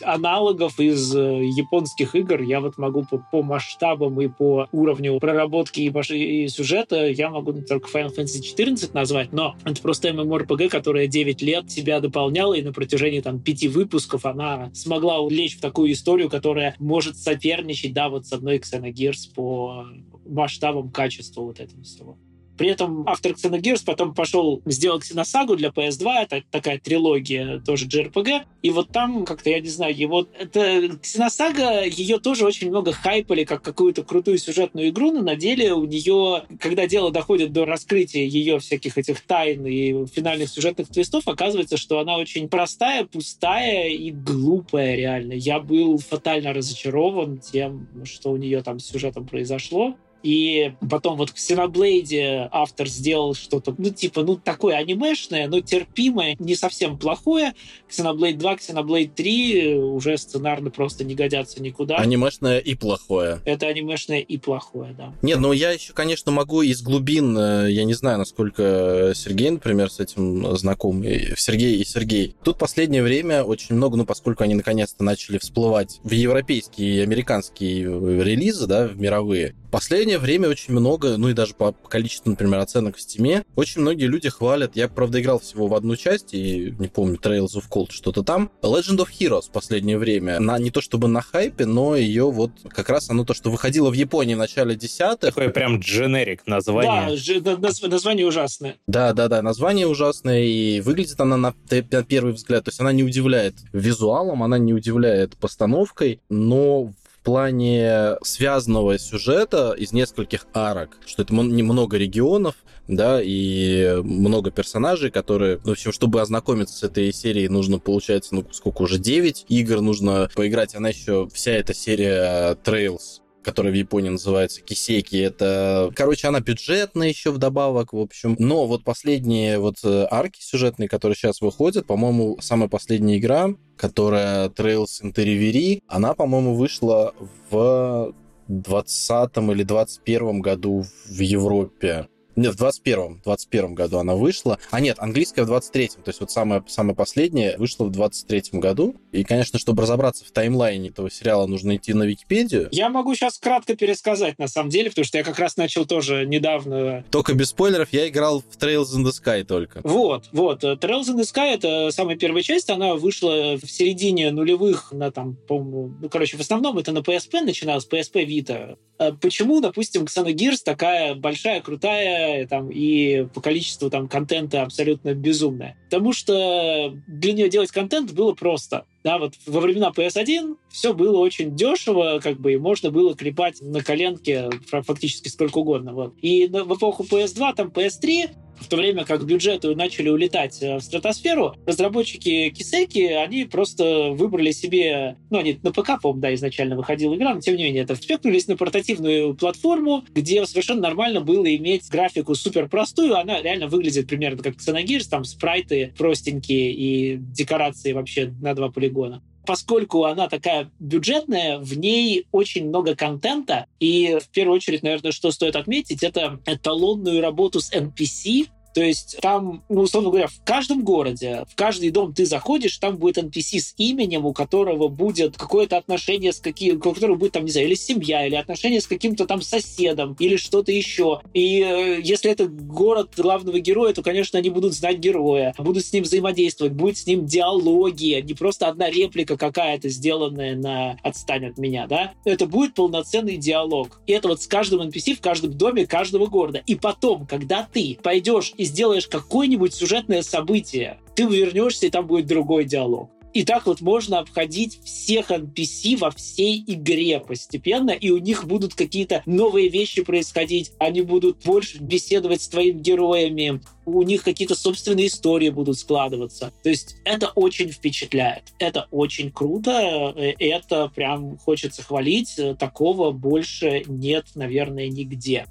аналогов из э, японских игр я вот могу по, по масштабам и по уровню проработки и, и сюжета я могу только Final Fantasy XIV назвать, но это просто MMORPG, которая 9 лет себя дополняла, и на протяжении там пяти выпусков она смогла улечь в такую историю, которая может соперничать, да, вот с одной Xenogears по масштабам качества вот этого всего. При этом автор Xenogears потом пошел сделать Xenosaga для PS2, это такая трилогия, тоже JRPG, и вот там как-то, я не знаю, его... Это Xenosaga, ее тоже очень много хайпали как какую-то крутую сюжетную игру, но на деле у нее, когда дело доходит до раскрытия ее всяких этих тайн и финальных сюжетных твистов, оказывается, что она очень простая, пустая и глупая реально. Я был фатально разочарован тем, что у нее там с сюжетом произошло. И потом вот в Xenoblade автор сделал что-то, ну, типа, ну, такое анимешное, но терпимое, не совсем плохое. Xenoblade 2, Xenoblade 3 уже сценарно просто не годятся никуда. Анимешное и плохое. Это анимешное и плохое, да. Нет, ну я еще, конечно, могу из глубин, э, я не знаю, насколько Сергей, например, с этим знаком, Сергей и Сергей. Тут последнее время очень много, ну, поскольку они наконец-то начали всплывать в европейские и американские релизы, да, в мировые, последнее время очень много, ну и даже по количеству, например, оценок в Стиме, очень многие люди хвалят. Я, правда, играл всего в одну часть, и не помню, Trails of Cold, что-то там. Legend of Heroes в последнее время. На, не то чтобы на хайпе, но ее вот как раз оно то, что выходило в Японии в начале десятых. Такое прям дженерик название. Да, название ужасное. Да, да, да, название ужасное, и выглядит она на, на первый взгляд, то есть она не удивляет визуалом, она не удивляет постановкой, но в плане связанного сюжета из нескольких арок, что это немного регионов, да, и много персонажей, которые, в общем, чтобы ознакомиться с этой серией, нужно, получается, ну, сколько уже, 9 игр нужно поиграть, она еще, вся эта серия Trails, которая в Японии называется Кисеки. Это, короче, она бюджетная еще вдобавок, в общем. Но вот последние вот э, арки сюжетные, которые сейчас выходят, по-моему, самая последняя игра, которая Trails Interiveri, она, по-моему, вышла в 20 или 21 году в Европе. Нет, в 21-м, 21 году она вышла. А нет, английская в 23-м, то есть вот самая, самая последняя вышла в 23-м году. И, конечно, чтобы разобраться в таймлайне этого сериала, нужно идти на Википедию. Я могу сейчас кратко пересказать, на самом деле, потому что я как раз начал тоже недавно... Только без спойлеров, я играл в Trails in the Sky только. Вот, вот. Trails in the Sky — это самая первая часть, она вышла в середине нулевых на там, по-моему... Ну, короче, в основном это на PSP начиналось, PSP Vita. А почему, допустим, Xenogears такая большая, крутая, там, и по количеству там контента абсолютно безумная. Потому что для нее делать контент было просто. Да, вот во времена PS1 все было очень дешево, как бы, и можно было клепать на коленке фактически сколько угодно. Вот. И в эпоху PS2, там PS3 в то время как бюджеты начали улетать э, в стратосферу, разработчики Кисеки, они просто выбрали себе, ну, они на ПК, по да, изначально выходила игра, но тем не менее, это спекнулись на портативную платформу, где совершенно нормально было иметь графику супер простую, она реально выглядит примерно как Xenogears, там спрайты простенькие и декорации вообще на два полигона поскольку она такая бюджетная, в ней очень много контента. И в первую очередь, наверное, что стоит отметить, это эталонную работу с NPC, то есть там, ну, условно говоря, в каждом городе, в каждый дом ты заходишь, там будет NPC с именем, у которого будет какое-то отношение с каким, у которого будет там, не знаю, или семья, или отношение с каким-то там соседом, или что-то еще. И э, если это город главного героя, то, конечно, они будут знать героя, будут с ним взаимодействовать, будет с ним диалоги, не просто одна реплика какая-то, сделанная на «отстань от меня», да? Это будет полноценный диалог. И это вот с каждым NPC в каждом доме каждого города. И потом, когда ты пойдешь и сделаешь какое-нибудь сюжетное событие, ты вернешься, и там будет другой диалог. И так вот можно обходить всех NPC во всей игре постепенно, и у них будут какие-то новые вещи происходить, они будут больше беседовать с твоими героями, у них какие-то собственные истории будут складываться. То есть это очень впечатляет, это очень круто, э, это прям хочется хвалить, такого больше нет, наверное, нигде.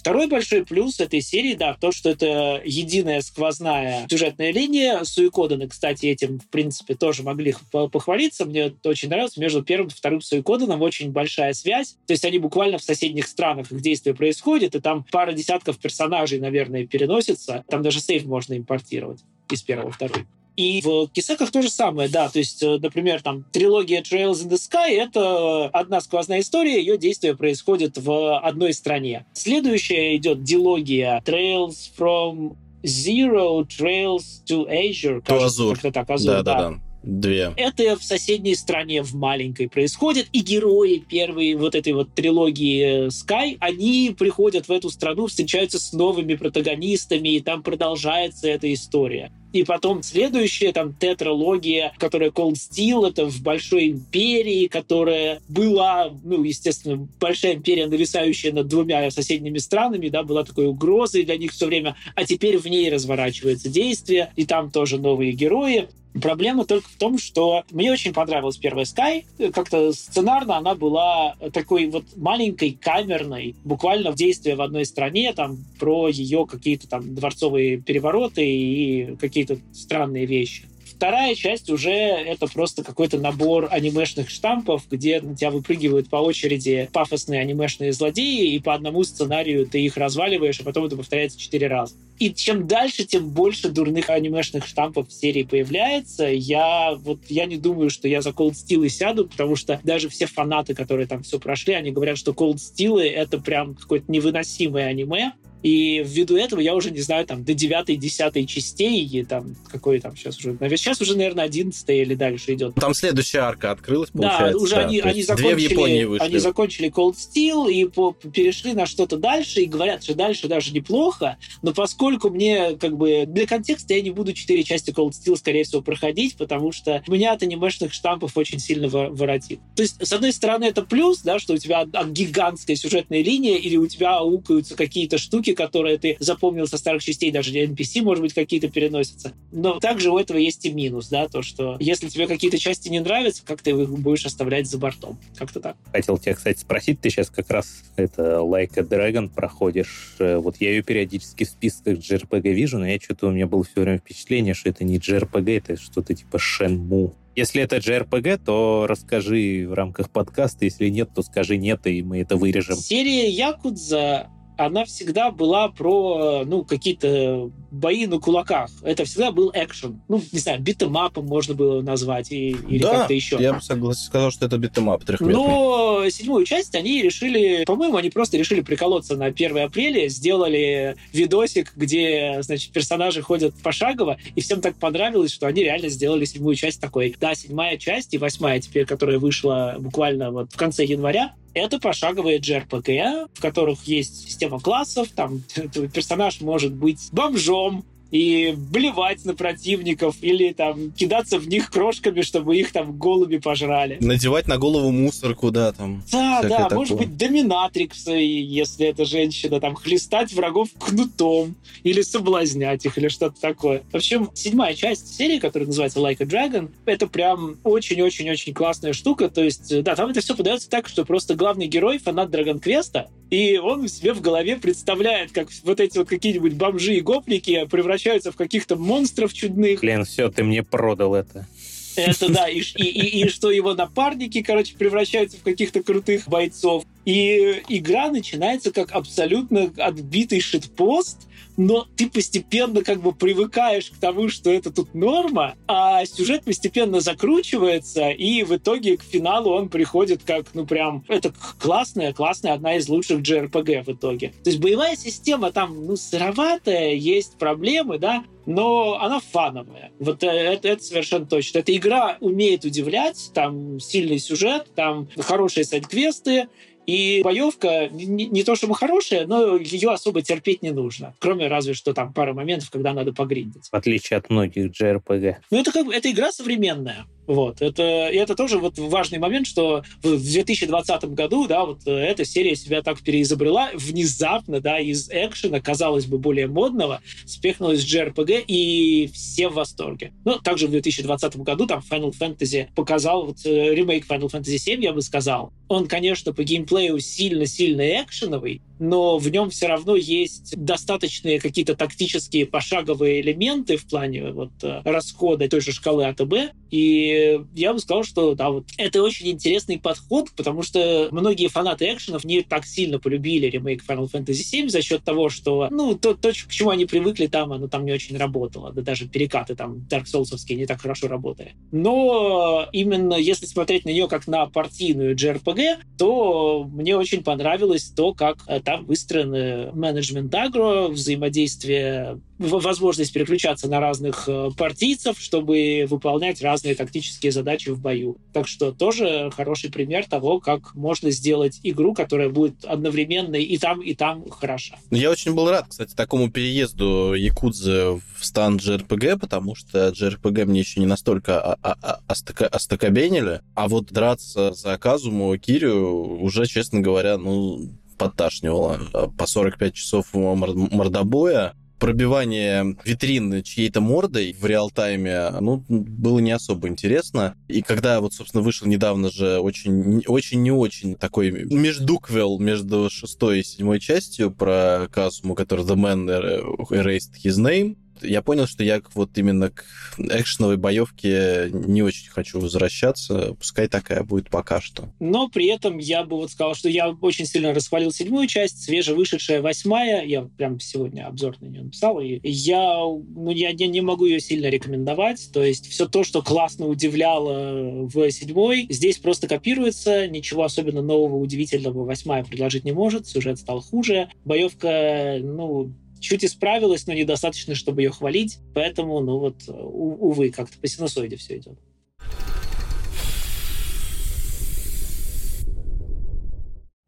Второй большой плюс этой серии, да, то, что это единая сквозная сюжетная линия. Суикоданы, кстати, этим, в принципе, тоже могли похвалиться. Мне это очень нравится. Между первым и вторым Суикоданом очень большая связь. То есть они буквально в соседних странах их действие происходит, и там пара десятков персонажей, наверное, переносится. Там даже сейф можно импортировать из первого в второй. И в Кисеках то же самое, да. То есть, э, например, там трилогия Trails in the Sky — это одна сквозная история, ее действие происходит в одной стране. Следующая идет дилогия Trails from Zero Trails to Azure. Кажется, как-то так, Азур, да. да. да. Две. Это в соседней стране, в маленькой, происходит. И герои первой вот этой вот трилогии Sky, они приходят в эту страну, встречаются с новыми протагонистами, и там продолжается эта история. И потом следующая там тетралогия, которая Cold Steel, это в Большой империи, которая была, ну, естественно, Большая империя, нависающая над двумя соседними странами, да, была такой угрозой для них все время, а теперь в ней разворачивается действие, и там тоже новые герои. Проблема только в том, что мне очень понравилась первая Sky. Как-то сценарно она была такой вот маленькой, камерной, буквально в действии в одной стране, там, про ее какие-то там дворцовые перевороты и какие-то странные вещи. Вторая часть уже это просто какой-то набор анимешных штампов, где на тебя выпрыгивают по очереди пафосные анимешные злодеи, и по одному сценарию ты их разваливаешь, а потом это повторяется четыре раза. И чем дальше, тем больше дурных анимешных штампов в серии появляется. Я вот я не думаю, что я за Cold Steel и сяду, потому что даже все фанаты, которые там все прошли, они говорят, что Cold Steel это прям какое-то невыносимое аниме. И ввиду этого я уже не знаю, там, до 9-10 частей, и там, какой там сейчас уже, наверное, сейчас уже, наверное, 11 или дальше идет. Там следующая арка открылась, получается. Да, уже да, они, они, закончили, они закончили Cold Steel и по, перешли на что-то дальше, и говорят, что дальше даже неплохо, но поскольку мне, как бы, для контекста я не буду 4 части Cold Steel, скорее всего, проходить, потому что меня от анимешных штампов очень сильно воротит. То есть, с одной стороны, это плюс, да, что у тебя гигантская сюжетная линия, или у тебя аукаются какие-то штуки, штуки, которые ты запомнил со старых частей, даже NPC, может быть, какие-то переносятся. Но также у этого есть и минус, да, то, что если тебе какие-то части не нравятся, как ты их будешь оставлять за бортом. Как-то так. Хотел тебя, кстати, спросить, ты сейчас как раз это Like a Dragon проходишь. Э, вот я ее периодически в списках JRPG вижу, но я что-то у меня было все время впечатление, что это не JRPG, это что-то типа Shenmue. Если это JRPG, то расскажи в рамках подкаста. Если нет, то скажи нет, и мы это вырежем. Серия Якудза она всегда была про, ну, какие-то бои на кулаках. Это всегда был экшен. Ну, не знаю, битэмапом можно было назвать и, или да, как-то еще. я бы согласен, сказал, что это beat 'em up трехмерный. Но седьмую часть они решили, по-моему, они просто решили приколоться на 1 апреля, сделали видосик, где, значит, персонажи ходят пошагово, и всем так понравилось, что они реально сделали седьмую часть такой. Да, седьмая часть и восьмая теперь, которая вышла буквально вот в конце января, это пошаговые JRPG, в которых есть система классов, там персонаж может быть бомжом, и блевать на противников или там кидаться в них крошками, чтобы их там голуби пожрали. Надевать на голову мусорку, да, там. Да, да, такое. может быть доминатрикс, если это женщина, там хлестать врагов кнутом или соблазнять их или что-то такое. В общем, седьмая часть серии, которая называется Like a Dragon, это прям очень-очень-очень классная штука. То есть, да, там это все подается так, что просто главный герой фанат Dragon Quest, и он себе в голове представляет, как вот эти вот какие-нибудь бомжи и гопники превращаются в каких-то монстров чудных. Блин, все, ты мне продал это. Это да, и, и, и, и что его напарники, короче, превращаются в каких-то крутых бойцов. И игра начинается как абсолютно отбитый шитпост, но ты постепенно как бы привыкаешь к тому, что это тут норма, а сюжет постепенно закручивается, и в итоге к финалу он приходит как, ну прям, это классная, классная, одна из лучших JRPG в итоге. То есть боевая система там, ну, сыроватая, есть проблемы, да, но она фановая. Вот э, это, это совершенно точно. Эта игра умеет удивлять, там сильный сюжет, там хорошие сайт-квесты, и боевка не, не то чтобы хорошая, но ее особо терпеть не нужно. Кроме разве что там пара моментов, когда надо погриндить. В отличие от многих JRPG. Ну, это как бы это игра современная. Вот. Это, и это тоже вот важный момент, что в 2020 году, да, вот э, эта серия себя так переизобрела, внезапно, да, из экшена, казалось бы, более модного, спехнулась JRPG, и все в восторге. Ну, также в 2020 году там Final Fantasy показал вот, э, ремейк Final Fantasy 7, я бы сказал. Он, конечно, по геймплею сильно-сильно экшеновый, но в нем все равно есть достаточные какие-то тактические пошаговые элементы в плане вот э, расхода той же шкалы А Б. И я бы сказал, что да, вот это очень интересный подход, потому что многие фанаты экшенов не так сильно полюбили ремейк Final Fantasy VII за счет того, что, ну, то, то к чему они привыкли там, оно там не очень работало. Да даже перекаты там Dark Souls не так хорошо работали. Но именно если смотреть на нее как на партийную JRPG, то мне очень понравилось то, как э, там выстроены менеджмент агро, взаимодействие, возможность переключаться на разных э, партийцев, чтобы выполнять разные тактические задачи в бою. Так что тоже хороший пример того, как можно сделать игру, которая будет одновременно и там, и там хороша. Ну, я очень был рад, кстати, такому переезду Якудзы в стан JRPG, потому что JRPG мне еще не настолько остакобенили, а вот драться за Казуму Кирю уже, честно говоря, ну, подташнивало. По 45 часов мордобоя пробивание витрин чьей-то мордой в реал-тайме, ну, было не особо интересно. И когда вот, собственно, вышел недавно же очень, очень не очень такой междуквел между шестой и седьмой частью про Казуму, который The Man Erased His Name, я понял, что я вот именно к экшеновой боевке не очень хочу возвращаться. Пускай такая будет пока что. Но при этом я бы вот сказал, что я очень сильно расхвалил седьмую часть, свежевышедшая восьмая. Я прям сегодня обзор на нее написал. И я, ну, я не, не могу ее сильно рекомендовать. То есть все то, что классно удивляло в седьмой, здесь просто копируется. Ничего особенно нового, удивительного восьмая предложить не может. Сюжет стал хуже. Боевка, ну, чуть исправилась, но недостаточно, чтобы ее хвалить. Поэтому, ну вот, увы, как-то по синусоиде все идет.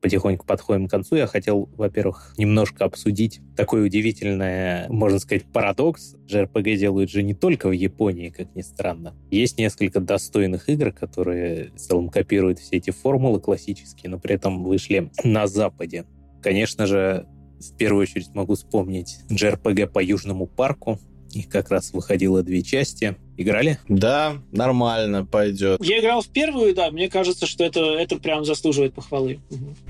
потихоньку подходим к концу. Я хотел, во-первых, немножко обсудить такой удивительный, можно сказать, парадокс. JRPG делают же не только в Японии, как ни странно. Есть несколько достойных игр, которые в целом копируют все эти формулы классические, но при этом вышли на Западе. Конечно же, в первую очередь могу вспомнить JRPG по Южному парку. Их как раз выходило две части. Играли? Да, нормально пойдет. Я играл в первую, да. Мне кажется, что это, это прям заслуживает похвалы.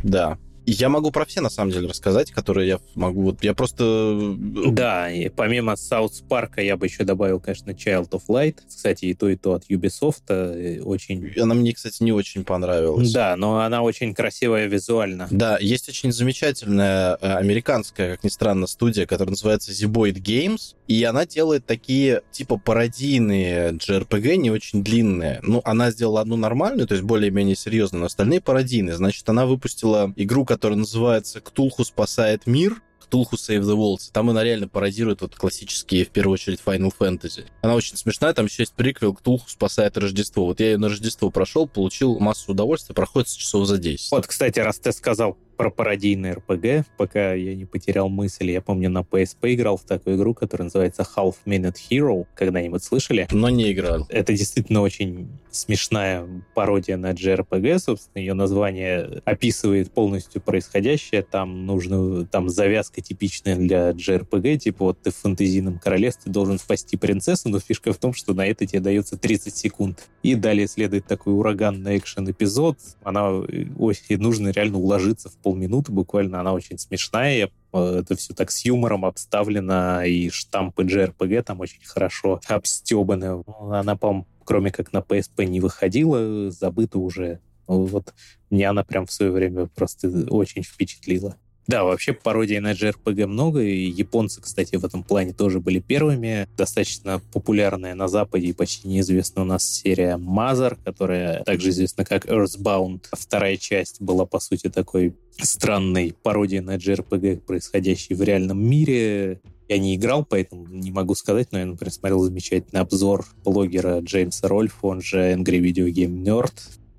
Да. Я могу про все, на самом деле, рассказать, которые я могу... Вот я просто... Да, и помимо Саус Парка я бы еще добавил, конечно, Child of Light. Кстати, и то, и то от Ubisoft. Э, очень... Она мне, кстати, не очень понравилась. Да, но она очень красивая визуально. Да, есть очень замечательная э, американская, как ни странно, студия, которая называется Zeboid Games, и она делает такие, типа, пародийные JRPG, не очень длинные. Ну, она сделала одну нормальную, то есть более-менее серьезную, но остальные пародийные. Значит, она выпустила игру, который называется «Ктулху спасает мир», Ктулху Save the Worlds. Там она реально пародирует вот классические, в первую очередь, Final Fantasy. Она очень смешная, там еще есть приквел «Ктулху спасает Рождество». Вот я ее на Рождество прошел, получил массу удовольствия, проходит часов за 10. Вот, кстати, раз ты сказал про пародийный РПГ, пока я не потерял мысль. Я помню, на PSP играл в такую игру, которая называется Half Minute Hero. Когда-нибудь слышали? Но не играл. Это действительно очень смешная пародия на JRPG, собственно. Ее название описывает полностью происходящее. Там нужно, там завязка типичная для JRPG, типа вот ты в фэнтезийном королевстве должен спасти принцессу, но фишка в том, что на это тебе дается 30 секунд. И далее следует такой ураганный экшен-эпизод. Она, ой, нужно реально уложиться в пол полминуты буквально, она очень смешная, э, это все так с юмором обставлено, и штампы JRPG там очень хорошо обстебаны. Она, по кроме как на PSP не выходила, забыта уже. Вот мне она прям в свое время просто очень впечатлила. Да, вообще пародий на JRPG много, и японцы, кстати, в этом плане тоже были первыми. Достаточно популярная на Западе и почти неизвестна у нас серия Mother, которая также известна как Earthbound. Вторая часть была, по сути, такой странной пародией на JRPG, происходящей в реальном мире. Я не играл, поэтому не могу сказать, но я, например, смотрел замечательный обзор блогера Джеймса Рольфа, он же Angry Video Game Nerd,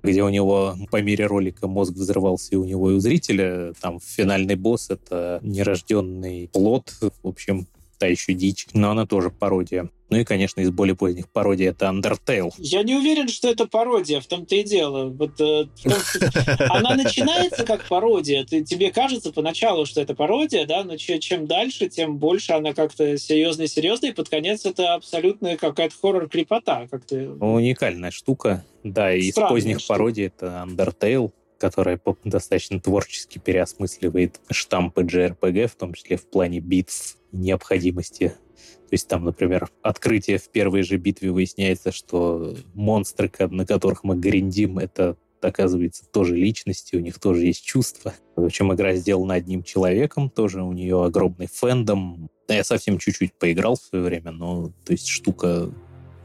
где у него по мере ролика мозг взрывался и у него, и у зрителя. Там финальный босс — это нерожденный плод. В общем, та еще дичь, но она тоже пародия. Ну и, конечно, из более поздних пародий это Undertale. Я не уверен, что это пародия, в том-то и дело. Вот, э, том, она начинается как пародия. Ты, тебе кажется поначалу, что это пародия, да, но чем дальше, тем больше она как-то серьезная-серьезная, и под конец это абсолютно какая-то хоррор-крепота. Как ты... Уникальная штука. Да, и из поздних штука. пародий это Undertale, которая достаточно творчески переосмысливает штампы JRPG, в том числе в плане битв, необходимости то есть там, например, открытие в первой же битве выясняется, что монстры, на которых мы гриндим, это оказывается тоже личности, у них тоже есть чувства. Причем игра сделана одним человеком, тоже у нее огромный фэндом. Я совсем чуть-чуть поиграл в свое время, но то есть штука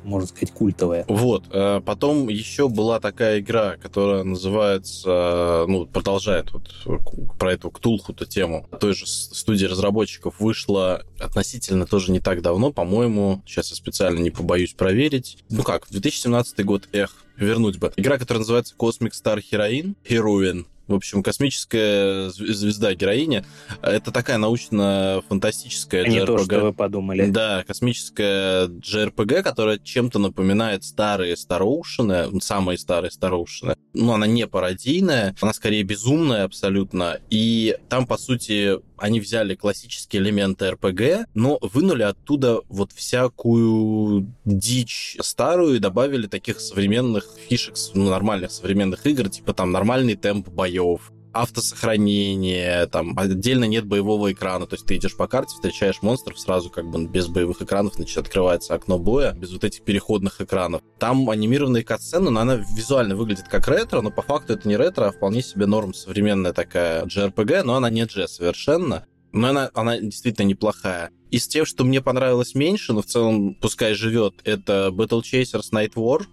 можно сказать, культовая. Вот. Э, потом еще была такая игра, которая называется, ну, продолжает вот про эту Ктулху-то тему. Той же студии разработчиков вышла относительно тоже не так давно, по-моему. Сейчас я специально не побоюсь проверить. Ну как, 2017 год, эх, вернуть бы. Игра, которая называется Cosmic Star Heroine, Heroine. В общем, космическая звезда героиня. Это такая научно-фантастическая Не то, что вы подумали. Да, космическая JRPG, которая чем-то напоминает старые Староушины, самые старые Староушины. Ну, она не пародийная, она скорее безумная абсолютно. И там, по сути, они взяли классические элементы РПГ, но вынули оттуда вот всякую дичь старую и добавили таких современных фишек, ну, нормальных современных игр, типа там нормальный темп боев, автосохранение, там отдельно нет боевого экрана, то есть ты идешь по карте, встречаешь монстров сразу как бы без боевых экранов, значит, открывается окно боя, без вот этих переходных экранов. Там анимированные катсцены, но она визуально выглядит как ретро, но по факту это не ретро, а вполне себе норм современная такая JRPG, но она не G совершенно. Но она, она действительно неплохая. Из тех, что мне понравилось меньше, но в целом пускай живет, это Battle Chasers Night War,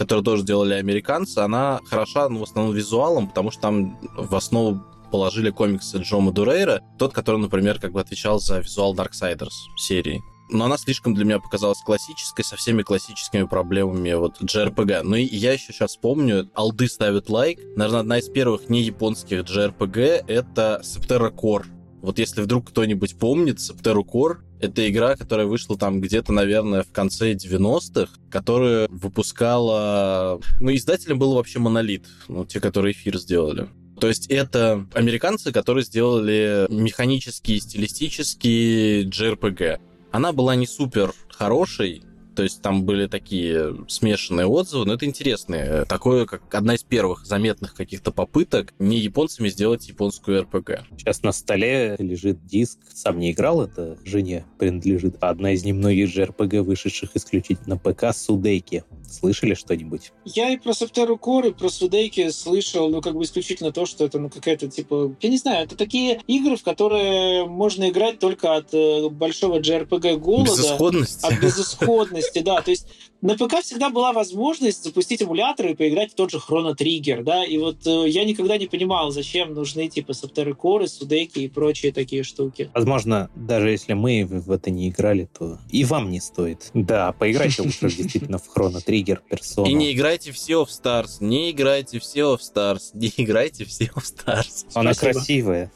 которую тоже делали американцы, она хороша, ну, в основном визуалом, потому что там в основу положили комиксы Джо Мадурейра, тот, который, например, как бы отвечал за визуал Darksiders серии. Но она слишком для меня показалась классической, со всеми классическими проблемами вот JRPG. Ну и я еще сейчас помню, алды ставят лайк. Наверное, одна из первых не японских JRPG — это Septerra Core. Вот если вдруг кто-нибудь помнит Septerra Core, это игра, которая вышла там где-то, наверное, в конце 90-х, которая выпускала... Ну, издателем был вообще Монолит, ну, те, которые эфир сделали. То есть это американцы, которые сделали механический, стилистический JRPG. Она была не супер хорошей, то есть там были такие смешанные отзывы, но это интересно. Такое, как одна из первых заметных каких-то попыток не японцами сделать японскую РПГ. Сейчас на столе лежит диск. Сам не играл, это жене принадлежит. Одна из немногих же РПГ, вышедших исключительно ПК, Судейки. Слышали что-нибудь? Я и про Софтеру Кор, и про Судейки слышал, ну, как бы исключительно то, что это, ну, какая-то, типа, я не знаю, это такие игры, в которые можно играть только от э, большого JRPG голода. Безысходности. От безысходности, да. То есть на ПК всегда была возможность запустить эмулятор и поиграть в тот же Chrono Trigger, да, и вот э, я никогда не понимал, зачем нужны типа Софтеры Коры, Судеки и прочие такие штуки. Возможно, даже если мы в это не играли, то и вам не стоит. Да, поиграйте лучше действительно в Chrono Trigger персону. И не играйте в Sea of Stars, не играйте в Sea of Stars, не играйте в Sea of Stars. Она красивая.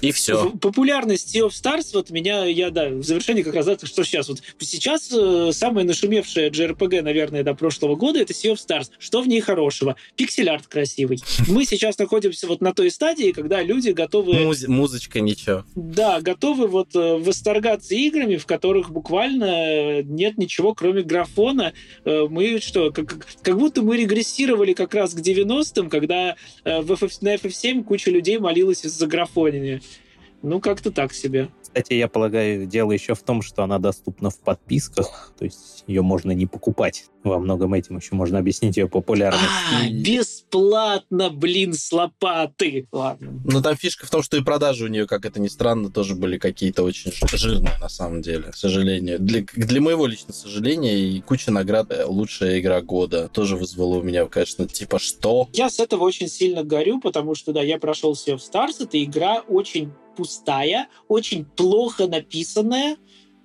И все. Популярность Sea of Stars, вот меня, я, да, в завершении как раз что сейчас, вот сейчас э, самая нашумевшая JRPG, наверное, до прошлого года, это Sea of Stars. Что в ней хорошего? Пиксель-арт красивый. Мы сейчас находимся вот на той стадии, когда люди готовы... Муз- музычка ничего. Да, готовы вот э, восторгаться играми, в которых буквально нет ничего, кроме графона. Э, мы что, как, как будто мы регрессировали как раз к 90-м, когда э, в FF, на FF7 куча людей молилась из-за графонения. Ну, как-то так себе. Кстати, я полагаю, дело еще в том, что она доступна в подписках, то есть ее можно не покупать. Во многом этим еще можно объяснить ее популярность. А, бесплатно, блин, с лопаты. Ладно. Но там фишка в том, что и продажи у нее, как это ни странно, тоже были какие-то очень жирные, на самом деле, к сожалению. Для, для моего личного сожаления и куча наград э, «Лучшая игра года» тоже вызвала у меня, конечно, типа «что?». Я с этого очень сильно горю, потому что, да, я прошел Sea of Stars, эта игра очень пустая, очень плохо написанная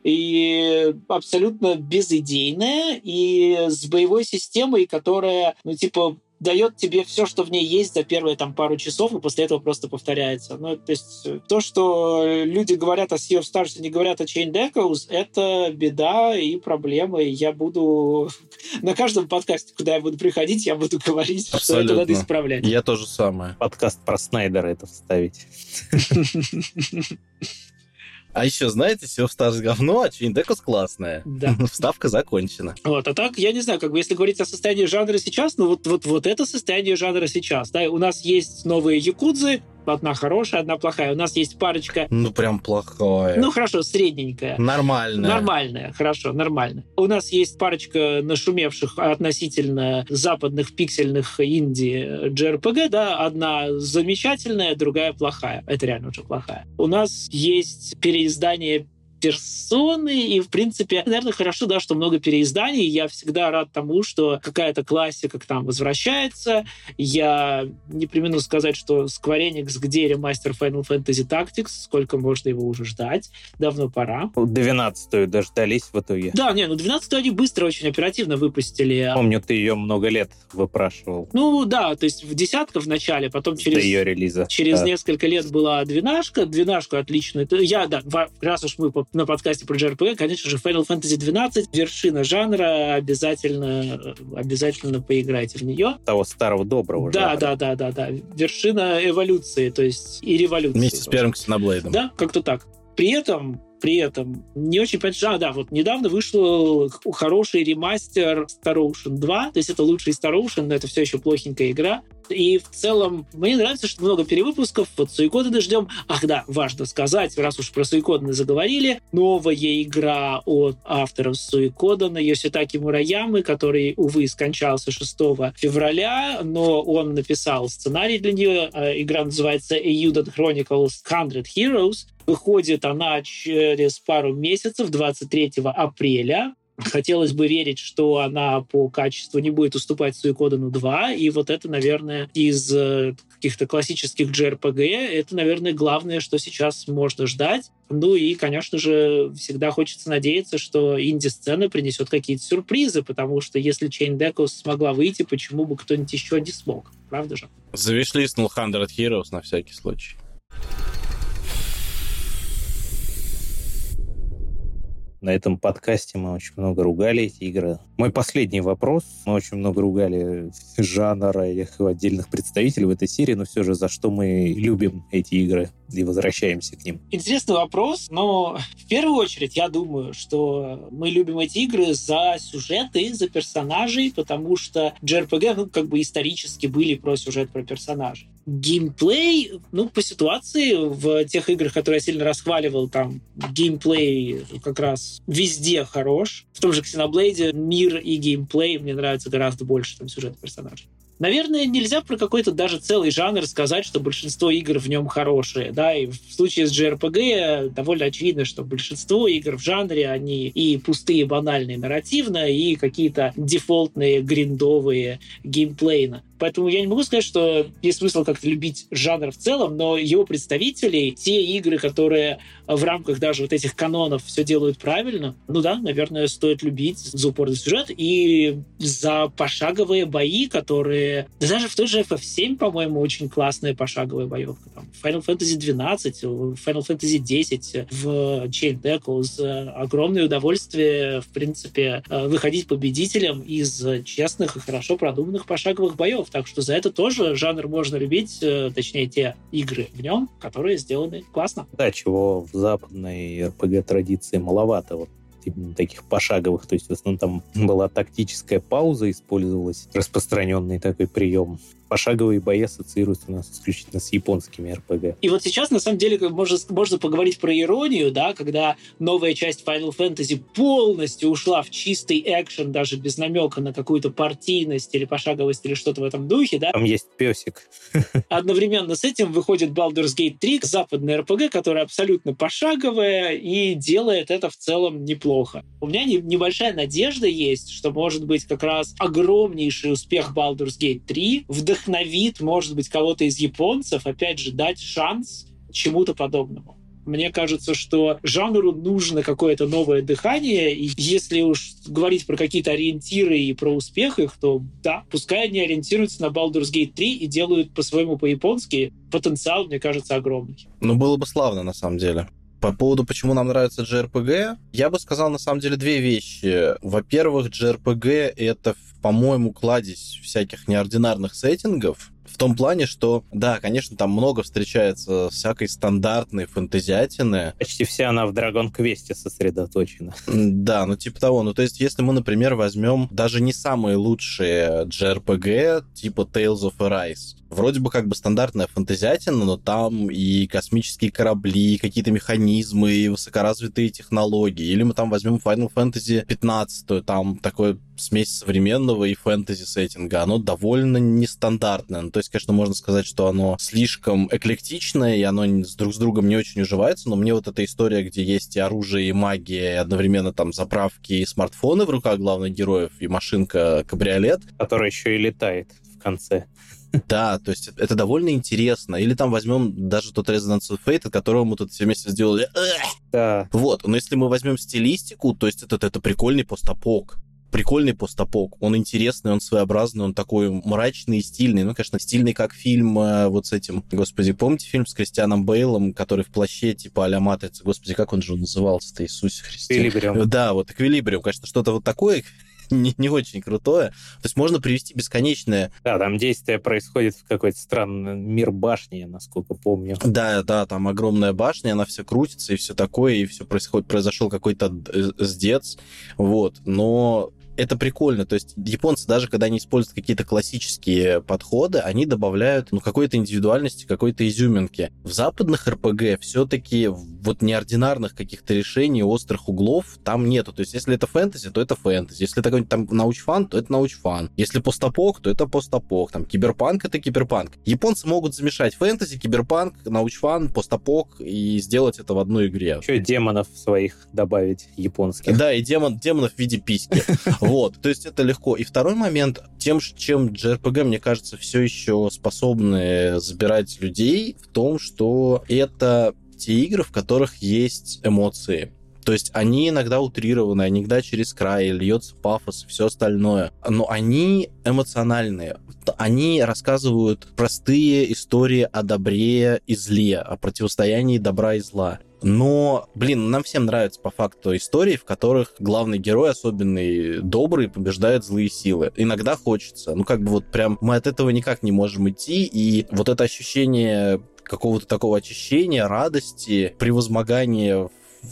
и абсолютно безыдейная, и с боевой системой, которая, ну, типа, дает тебе все, что в ней есть за первые там пару часов, и после этого просто повторяется. Ну, то есть э, то, что люди говорят о Sea of Stars и не говорят о Chain Echoes, это беда и проблема, и я буду на каждом подкасте, куда я буду приходить, я буду говорить, Абсолютно. что это надо исправлять. Я тоже самое. Подкаст про Снайдера это вставить. А еще, знаете, все в Stars говно, а Chain классная. Да. Вставка закончена. Вот, а так, я не знаю, как бы, если говорить о состоянии жанра сейчас, ну вот, вот, вот это состояние жанра сейчас. Да, у нас есть новые якудзы, Одна хорошая, одна плохая. У нас есть парочка... Ну, прям плохая. Ну, хорошо, средненькая. Нормальная. Нормальная, хорошо, нормально. У нас есть парочка нашумевших относительно западных пиксельных инди JRPG, да, одна замечательная, другая плохая. Это реально очень плохая. У нас есть переиздание персоны, и, в принципе, наверное, хорошо, да, что много переизданий. Я всегда рад тому, что какая-то классика к нам возвращается. Я не примену сказать, что Square Enix, где ремастер Final Fantasy Tactics, сколько можно его уже ждать, давно пора. 12-ю дождались в итоге. Да, не, ну 12-ю они быстро, очень оперативно выпустили. Помню, ты ее много лет выпрашивал. Ну да, то есть в десятка в начале, потом через... До ее релиза. Через да. несколько лет была двенашка, двенашку отлично. Я, да, раз уж мы на подкасте про JRPG, конечно же, Final Fantasy 12, вершина жанра, обязательно, обязательно поиграйте в нее. Того старого доброго Да, жанра. да, да, да, да. Вершина эволюции, то есть и революции. Вместе с первым Ксеноблейдом. Да, как-то так. При этом при этом не очень понятно. А, да, вот недавно вышел хороший ремастер Star Ocean 2, то есть это лучший Star Ocean, но это все еще плохенькая игра. И в целом мне нравится, что много перевыпусков. Вот Суикодены ждем. Ах да, важно сказать, раз уж про Суикодены заговорили, новая игра от авторов Суикодена Йоситаки Мураямы, который, увы, скончался 6 февраля, но он написал сценарий для нее. А, игра называется Eudon Chronicles 100 Heroes. Выходит она через пару месяцев, 23 апреля. Хотелось бы верить, что она по качеству не будет уступать Суикодану 2, и вот это, наверное, из э, каких-то классических JRPG, это, наверное, главное, что сейчас можно ждать. Ну и, конечно же, всегда хочется надеяться, что инди-сцена принесет какие-то сюрпризы, потому что если Chain Deco смогла выйти, почему бы кто-нибудь еще не смог? Правда же? Завишлистнул 100 Heroes на всякий случай. На этом подкасте мы очень много ругали эти игры. Мой последний вопрос. Мы очень много ругали жанра и отдельных представителей в этой серии, но все же за что мы любим эти игры и возвращаемся к ним? Интересный вопрос, но в первую очередь я думаю, что мы любим эти игры за сюжеты, за персонажей, потому что JRPG, ну, как бы исторически были про сюжет, про персонажей геймплей, ну, по ситуации, в тех играх, которые я сильно расхваливал, там, геймплей как раз везде хорош. В том же Xenoblade мир и геймплей мне нравятся гораздо больше, чем сюжет персонажей. Наверное, нельзя про какой-то даже целый жанр сказать, что большинство игр в нем хорошие. Да? И в случае с JRPG довольно очевидно, что большинство игр в жанре, они и пустые, банальные нарративно, и какие-то дефолтные, гриндовые геймплейно. Поэтому я не могу сказать, что есть смысл как-то любить жанр в целом, но его представителей, те игры, которые в рамках даже вот этих канонов все делают правильно, ну да, наверное, стоит любить за упорный сюжет и за пошаговые бои, которые... Да даже в той же FF7, по-моему, очень классная пошаговая боевка. Там, Final Fantasy 12, Final Fantasy 10, в Chain Echoes. Огромное удовольствие, в принципе, выходить победителем из честных и хорошо продуманных пошаговых боев. Так что за это тоже жанр можно любить, э, точнее, те игры в нем, которые сделаны классно. Да, чего в западной РПГ-традиции маловато. Вот именно таких пошаговых. То есть в основном там была тактическая пауза, использовалась распространенный такой прием пошаговые бои ассоциируются у нас исключительно с японскими РПГ. И вот сейчас, на самом деле, можно, можно поговорить про иронию, да, когда новая часть Final Fantasy полностью ушла в чистый экшен, даже без намека на какую-то партийность или пошаговость или что-то в этом духе, да. Там есть песик. Одновременно с этим выходит Baldur's Gate 3, западная РПГ, которая абсолютно пошаговая и делает это в целом неплохо. У меня небольшая надежда есть, что может быть как раз огромнейший успех Baldur's Gate 3 вдохновит вдохновит, может быть, кого-то из японцев, опять же, дать шанс чему-то подобному. Мне кажется, что жанру нужно какое-то новое дыхание, и если уж говорить про какие-то ориентиры и про успех их, то да, пускай они ориентируются на Baldur's Gate 3 и делают по-своему по-японски. Потенциал, мне кажется, огромный. Ну, было бы славно, на самом деле. По поводу, почему нам нравится JRPG, я бы сказал, на самом деле, две вещи. Во-первых, JRPG — это, по-моему, кладезь всяких неординарных сеттингов, в том плане, что, да, конечно, там много встречается всякой стандартной фэнтезиатины. Почти вся она в Dragon Quest сосредоточена. Да, ну типа того. Ну то есть, если мы, например, возьмем даже не самые лучшие JRPG, типа Tales of Arise, вроде бы как бы стандартная фантазиатина, но там и космические корабли, какие-то механизмы, и высокоразвитые технологии. Или мы там возьмем Final Fantasy 15, там такой смесь современного и фэнтези сеттинга. Оно довольно нестандартное. Ну, то есть, конечно, можно сказать, что оно слишком эклектичное, и оно друг с другом не очень уживается, но мне вот эта история, где есть и оружие, и магия, и одновременно там заправки и смартфоны в руках главных героев, и машинка-кабриолет. Которая еще и летает в конце. Да, то есть это довольно интересно. Или там возьмем даже тот Resonance of Fate, от которого мы тут все вместе сделали. Да. Вот, но если мы возьмем стилистику, то есть это, это прикольный постапок прикольный постапок, он интересный, он своеобразный, он такой мрачный и стильный. Ну, конечно, стильный, как фильм э, вот с этим, господи, помните фильм с Кристианом Бейлом, который в плаще типа а-ля Матрица? Господи, как он же назывался-то, Иисусе Христе? Эквилибриум. Да, вот Эквилибриум, конечно, что-то вот такое не, не очень крутое. То есть можно привести бесконечное... Да, там действие происходит в какой-то странный мир башни, насколько помню. Да, да, там огромная башня, она все крутится и все такое, и все происходит, произошел какой-то сдец, вот. Но это прикольно. То есть японцы, даже когда они используют какие-то классические подходы, они добавляют ну, какой-то индивидуальности, какой-то изюминки. В западных РПГ все-таки вот неординарных каких-то решений, острых углов там нету. То есть если это фэнтези, то это фэнтези. Если это какой-нибудь там научфан, то это научфан. Если постапок, то это постапок. Там киберпанк — это киберпанк. Японцы могут замешать фэнтези, киберпанк, научфан, постапок и сделать это в одной игре. Еще демонов своих добавить японских. Да, и демон, демонов в виде письки. Вот, то есть это легко. И второй момент, тем, чем JRPG, мне кажется, все еще способны забирать людей, в том, что это те игры, в которых есть эмоции. То есть они иногда утрированы, иногда через край, льется пафос и все остальное. Но они эмоциональные. Они рассказывают простые истории о добре и зле, о противостоянии добра и зла. Но, блин, нам всем нравятся по факту истории, в которых главный герой, особенный добрый, побеждает злые силы. Иногда хочется. Ну, как бы вот прям мы от этого никак не можем идти, и вот это ощущение какого-то такого очищения, радости, превозмогания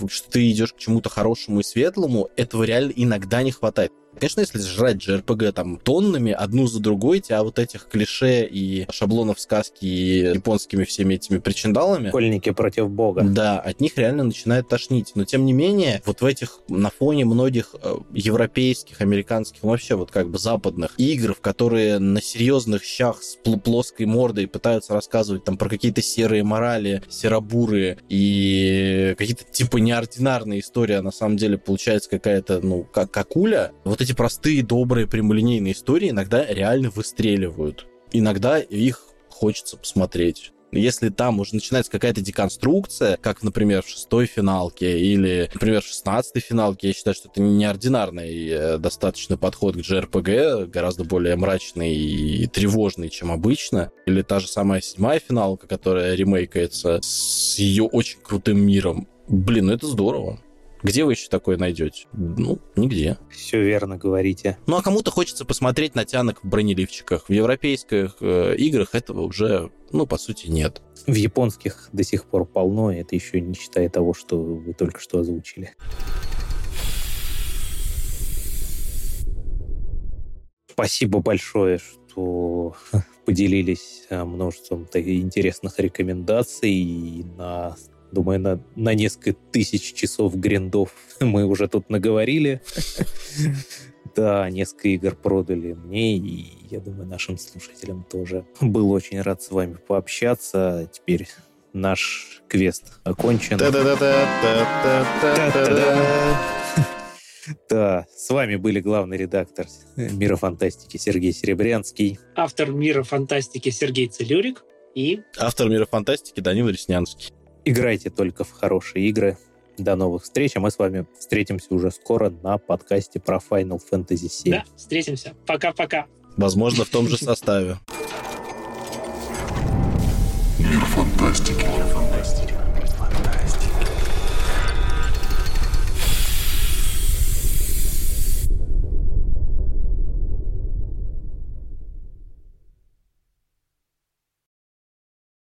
что ты идешь к чему-то хорошему и светлому, этого реально иногда не хватает. Конечно, если жрать JRPG там тоннами, одну за другой, тебя вот этих клише и шаблонов сказки и японскими всеми этими причиндалами... Школьники против бога. Да, от них реально начинает тошнить. Но, тем не менее, вот в этих, на фоне многих э, европейских, американских, вообще вот как бы западных игр, в которые на серьезных щах с плоской мордой пытаются рассказывать там про какие-то серые морали, серобуры и какие-то типа неординарные истории, а на самом деле получается какая-то, ну, как какуля, вот эти простые, добрые, прямолинейные истории иногда реально выстреливают. Иногда их хочется посмотреть. Если там уже начинается какая-то деконструкция, как, например, в шестой финалке или, например, в шестнадцатой финалке, я считаю, что это неординарный э, достаточно подход к JRPG, гораздо более мрачный и тревожный, чем обычно. Или та же самая седьмая финалка, которая ремейкается с ее очень крутым миром. Блин, ну это здорово. Где вы еще такое найдете? Ну, нигде. Все верно говорите. Ну, а кому-то хочется посмотреть на тянок в бронеливчиках. В европейских э, играх этого уже, ну, по сути, нет. В японских до сих пор полно, это еще не считая того, что вы только что озвучили. Спасибо большое, что поделились э, множеством интересных рекомендаций на Думаю, на, на несколько тысяч часов гриндов мы уже тут наговорили. Да, несколько игр продали мне, и я думаю, нашим слушателям тоже. Был очень рад с вами пообщаться. Теперь наш квест окончен. Да, с вами были главный редактор Мира Фантастики Сергей Серебрянский. Автор Мира Фантастики Сергей Целюрик и... Автор Мира Фантастики Данил Реснянский. Играйте только в хорошие игры. До новых встреч, а мы с вами встретимся уже скоро на подкасте про Final Fantasy VII. Да, встретимся. Пока-пока. Возможно, в том же составе. Мир фантастики.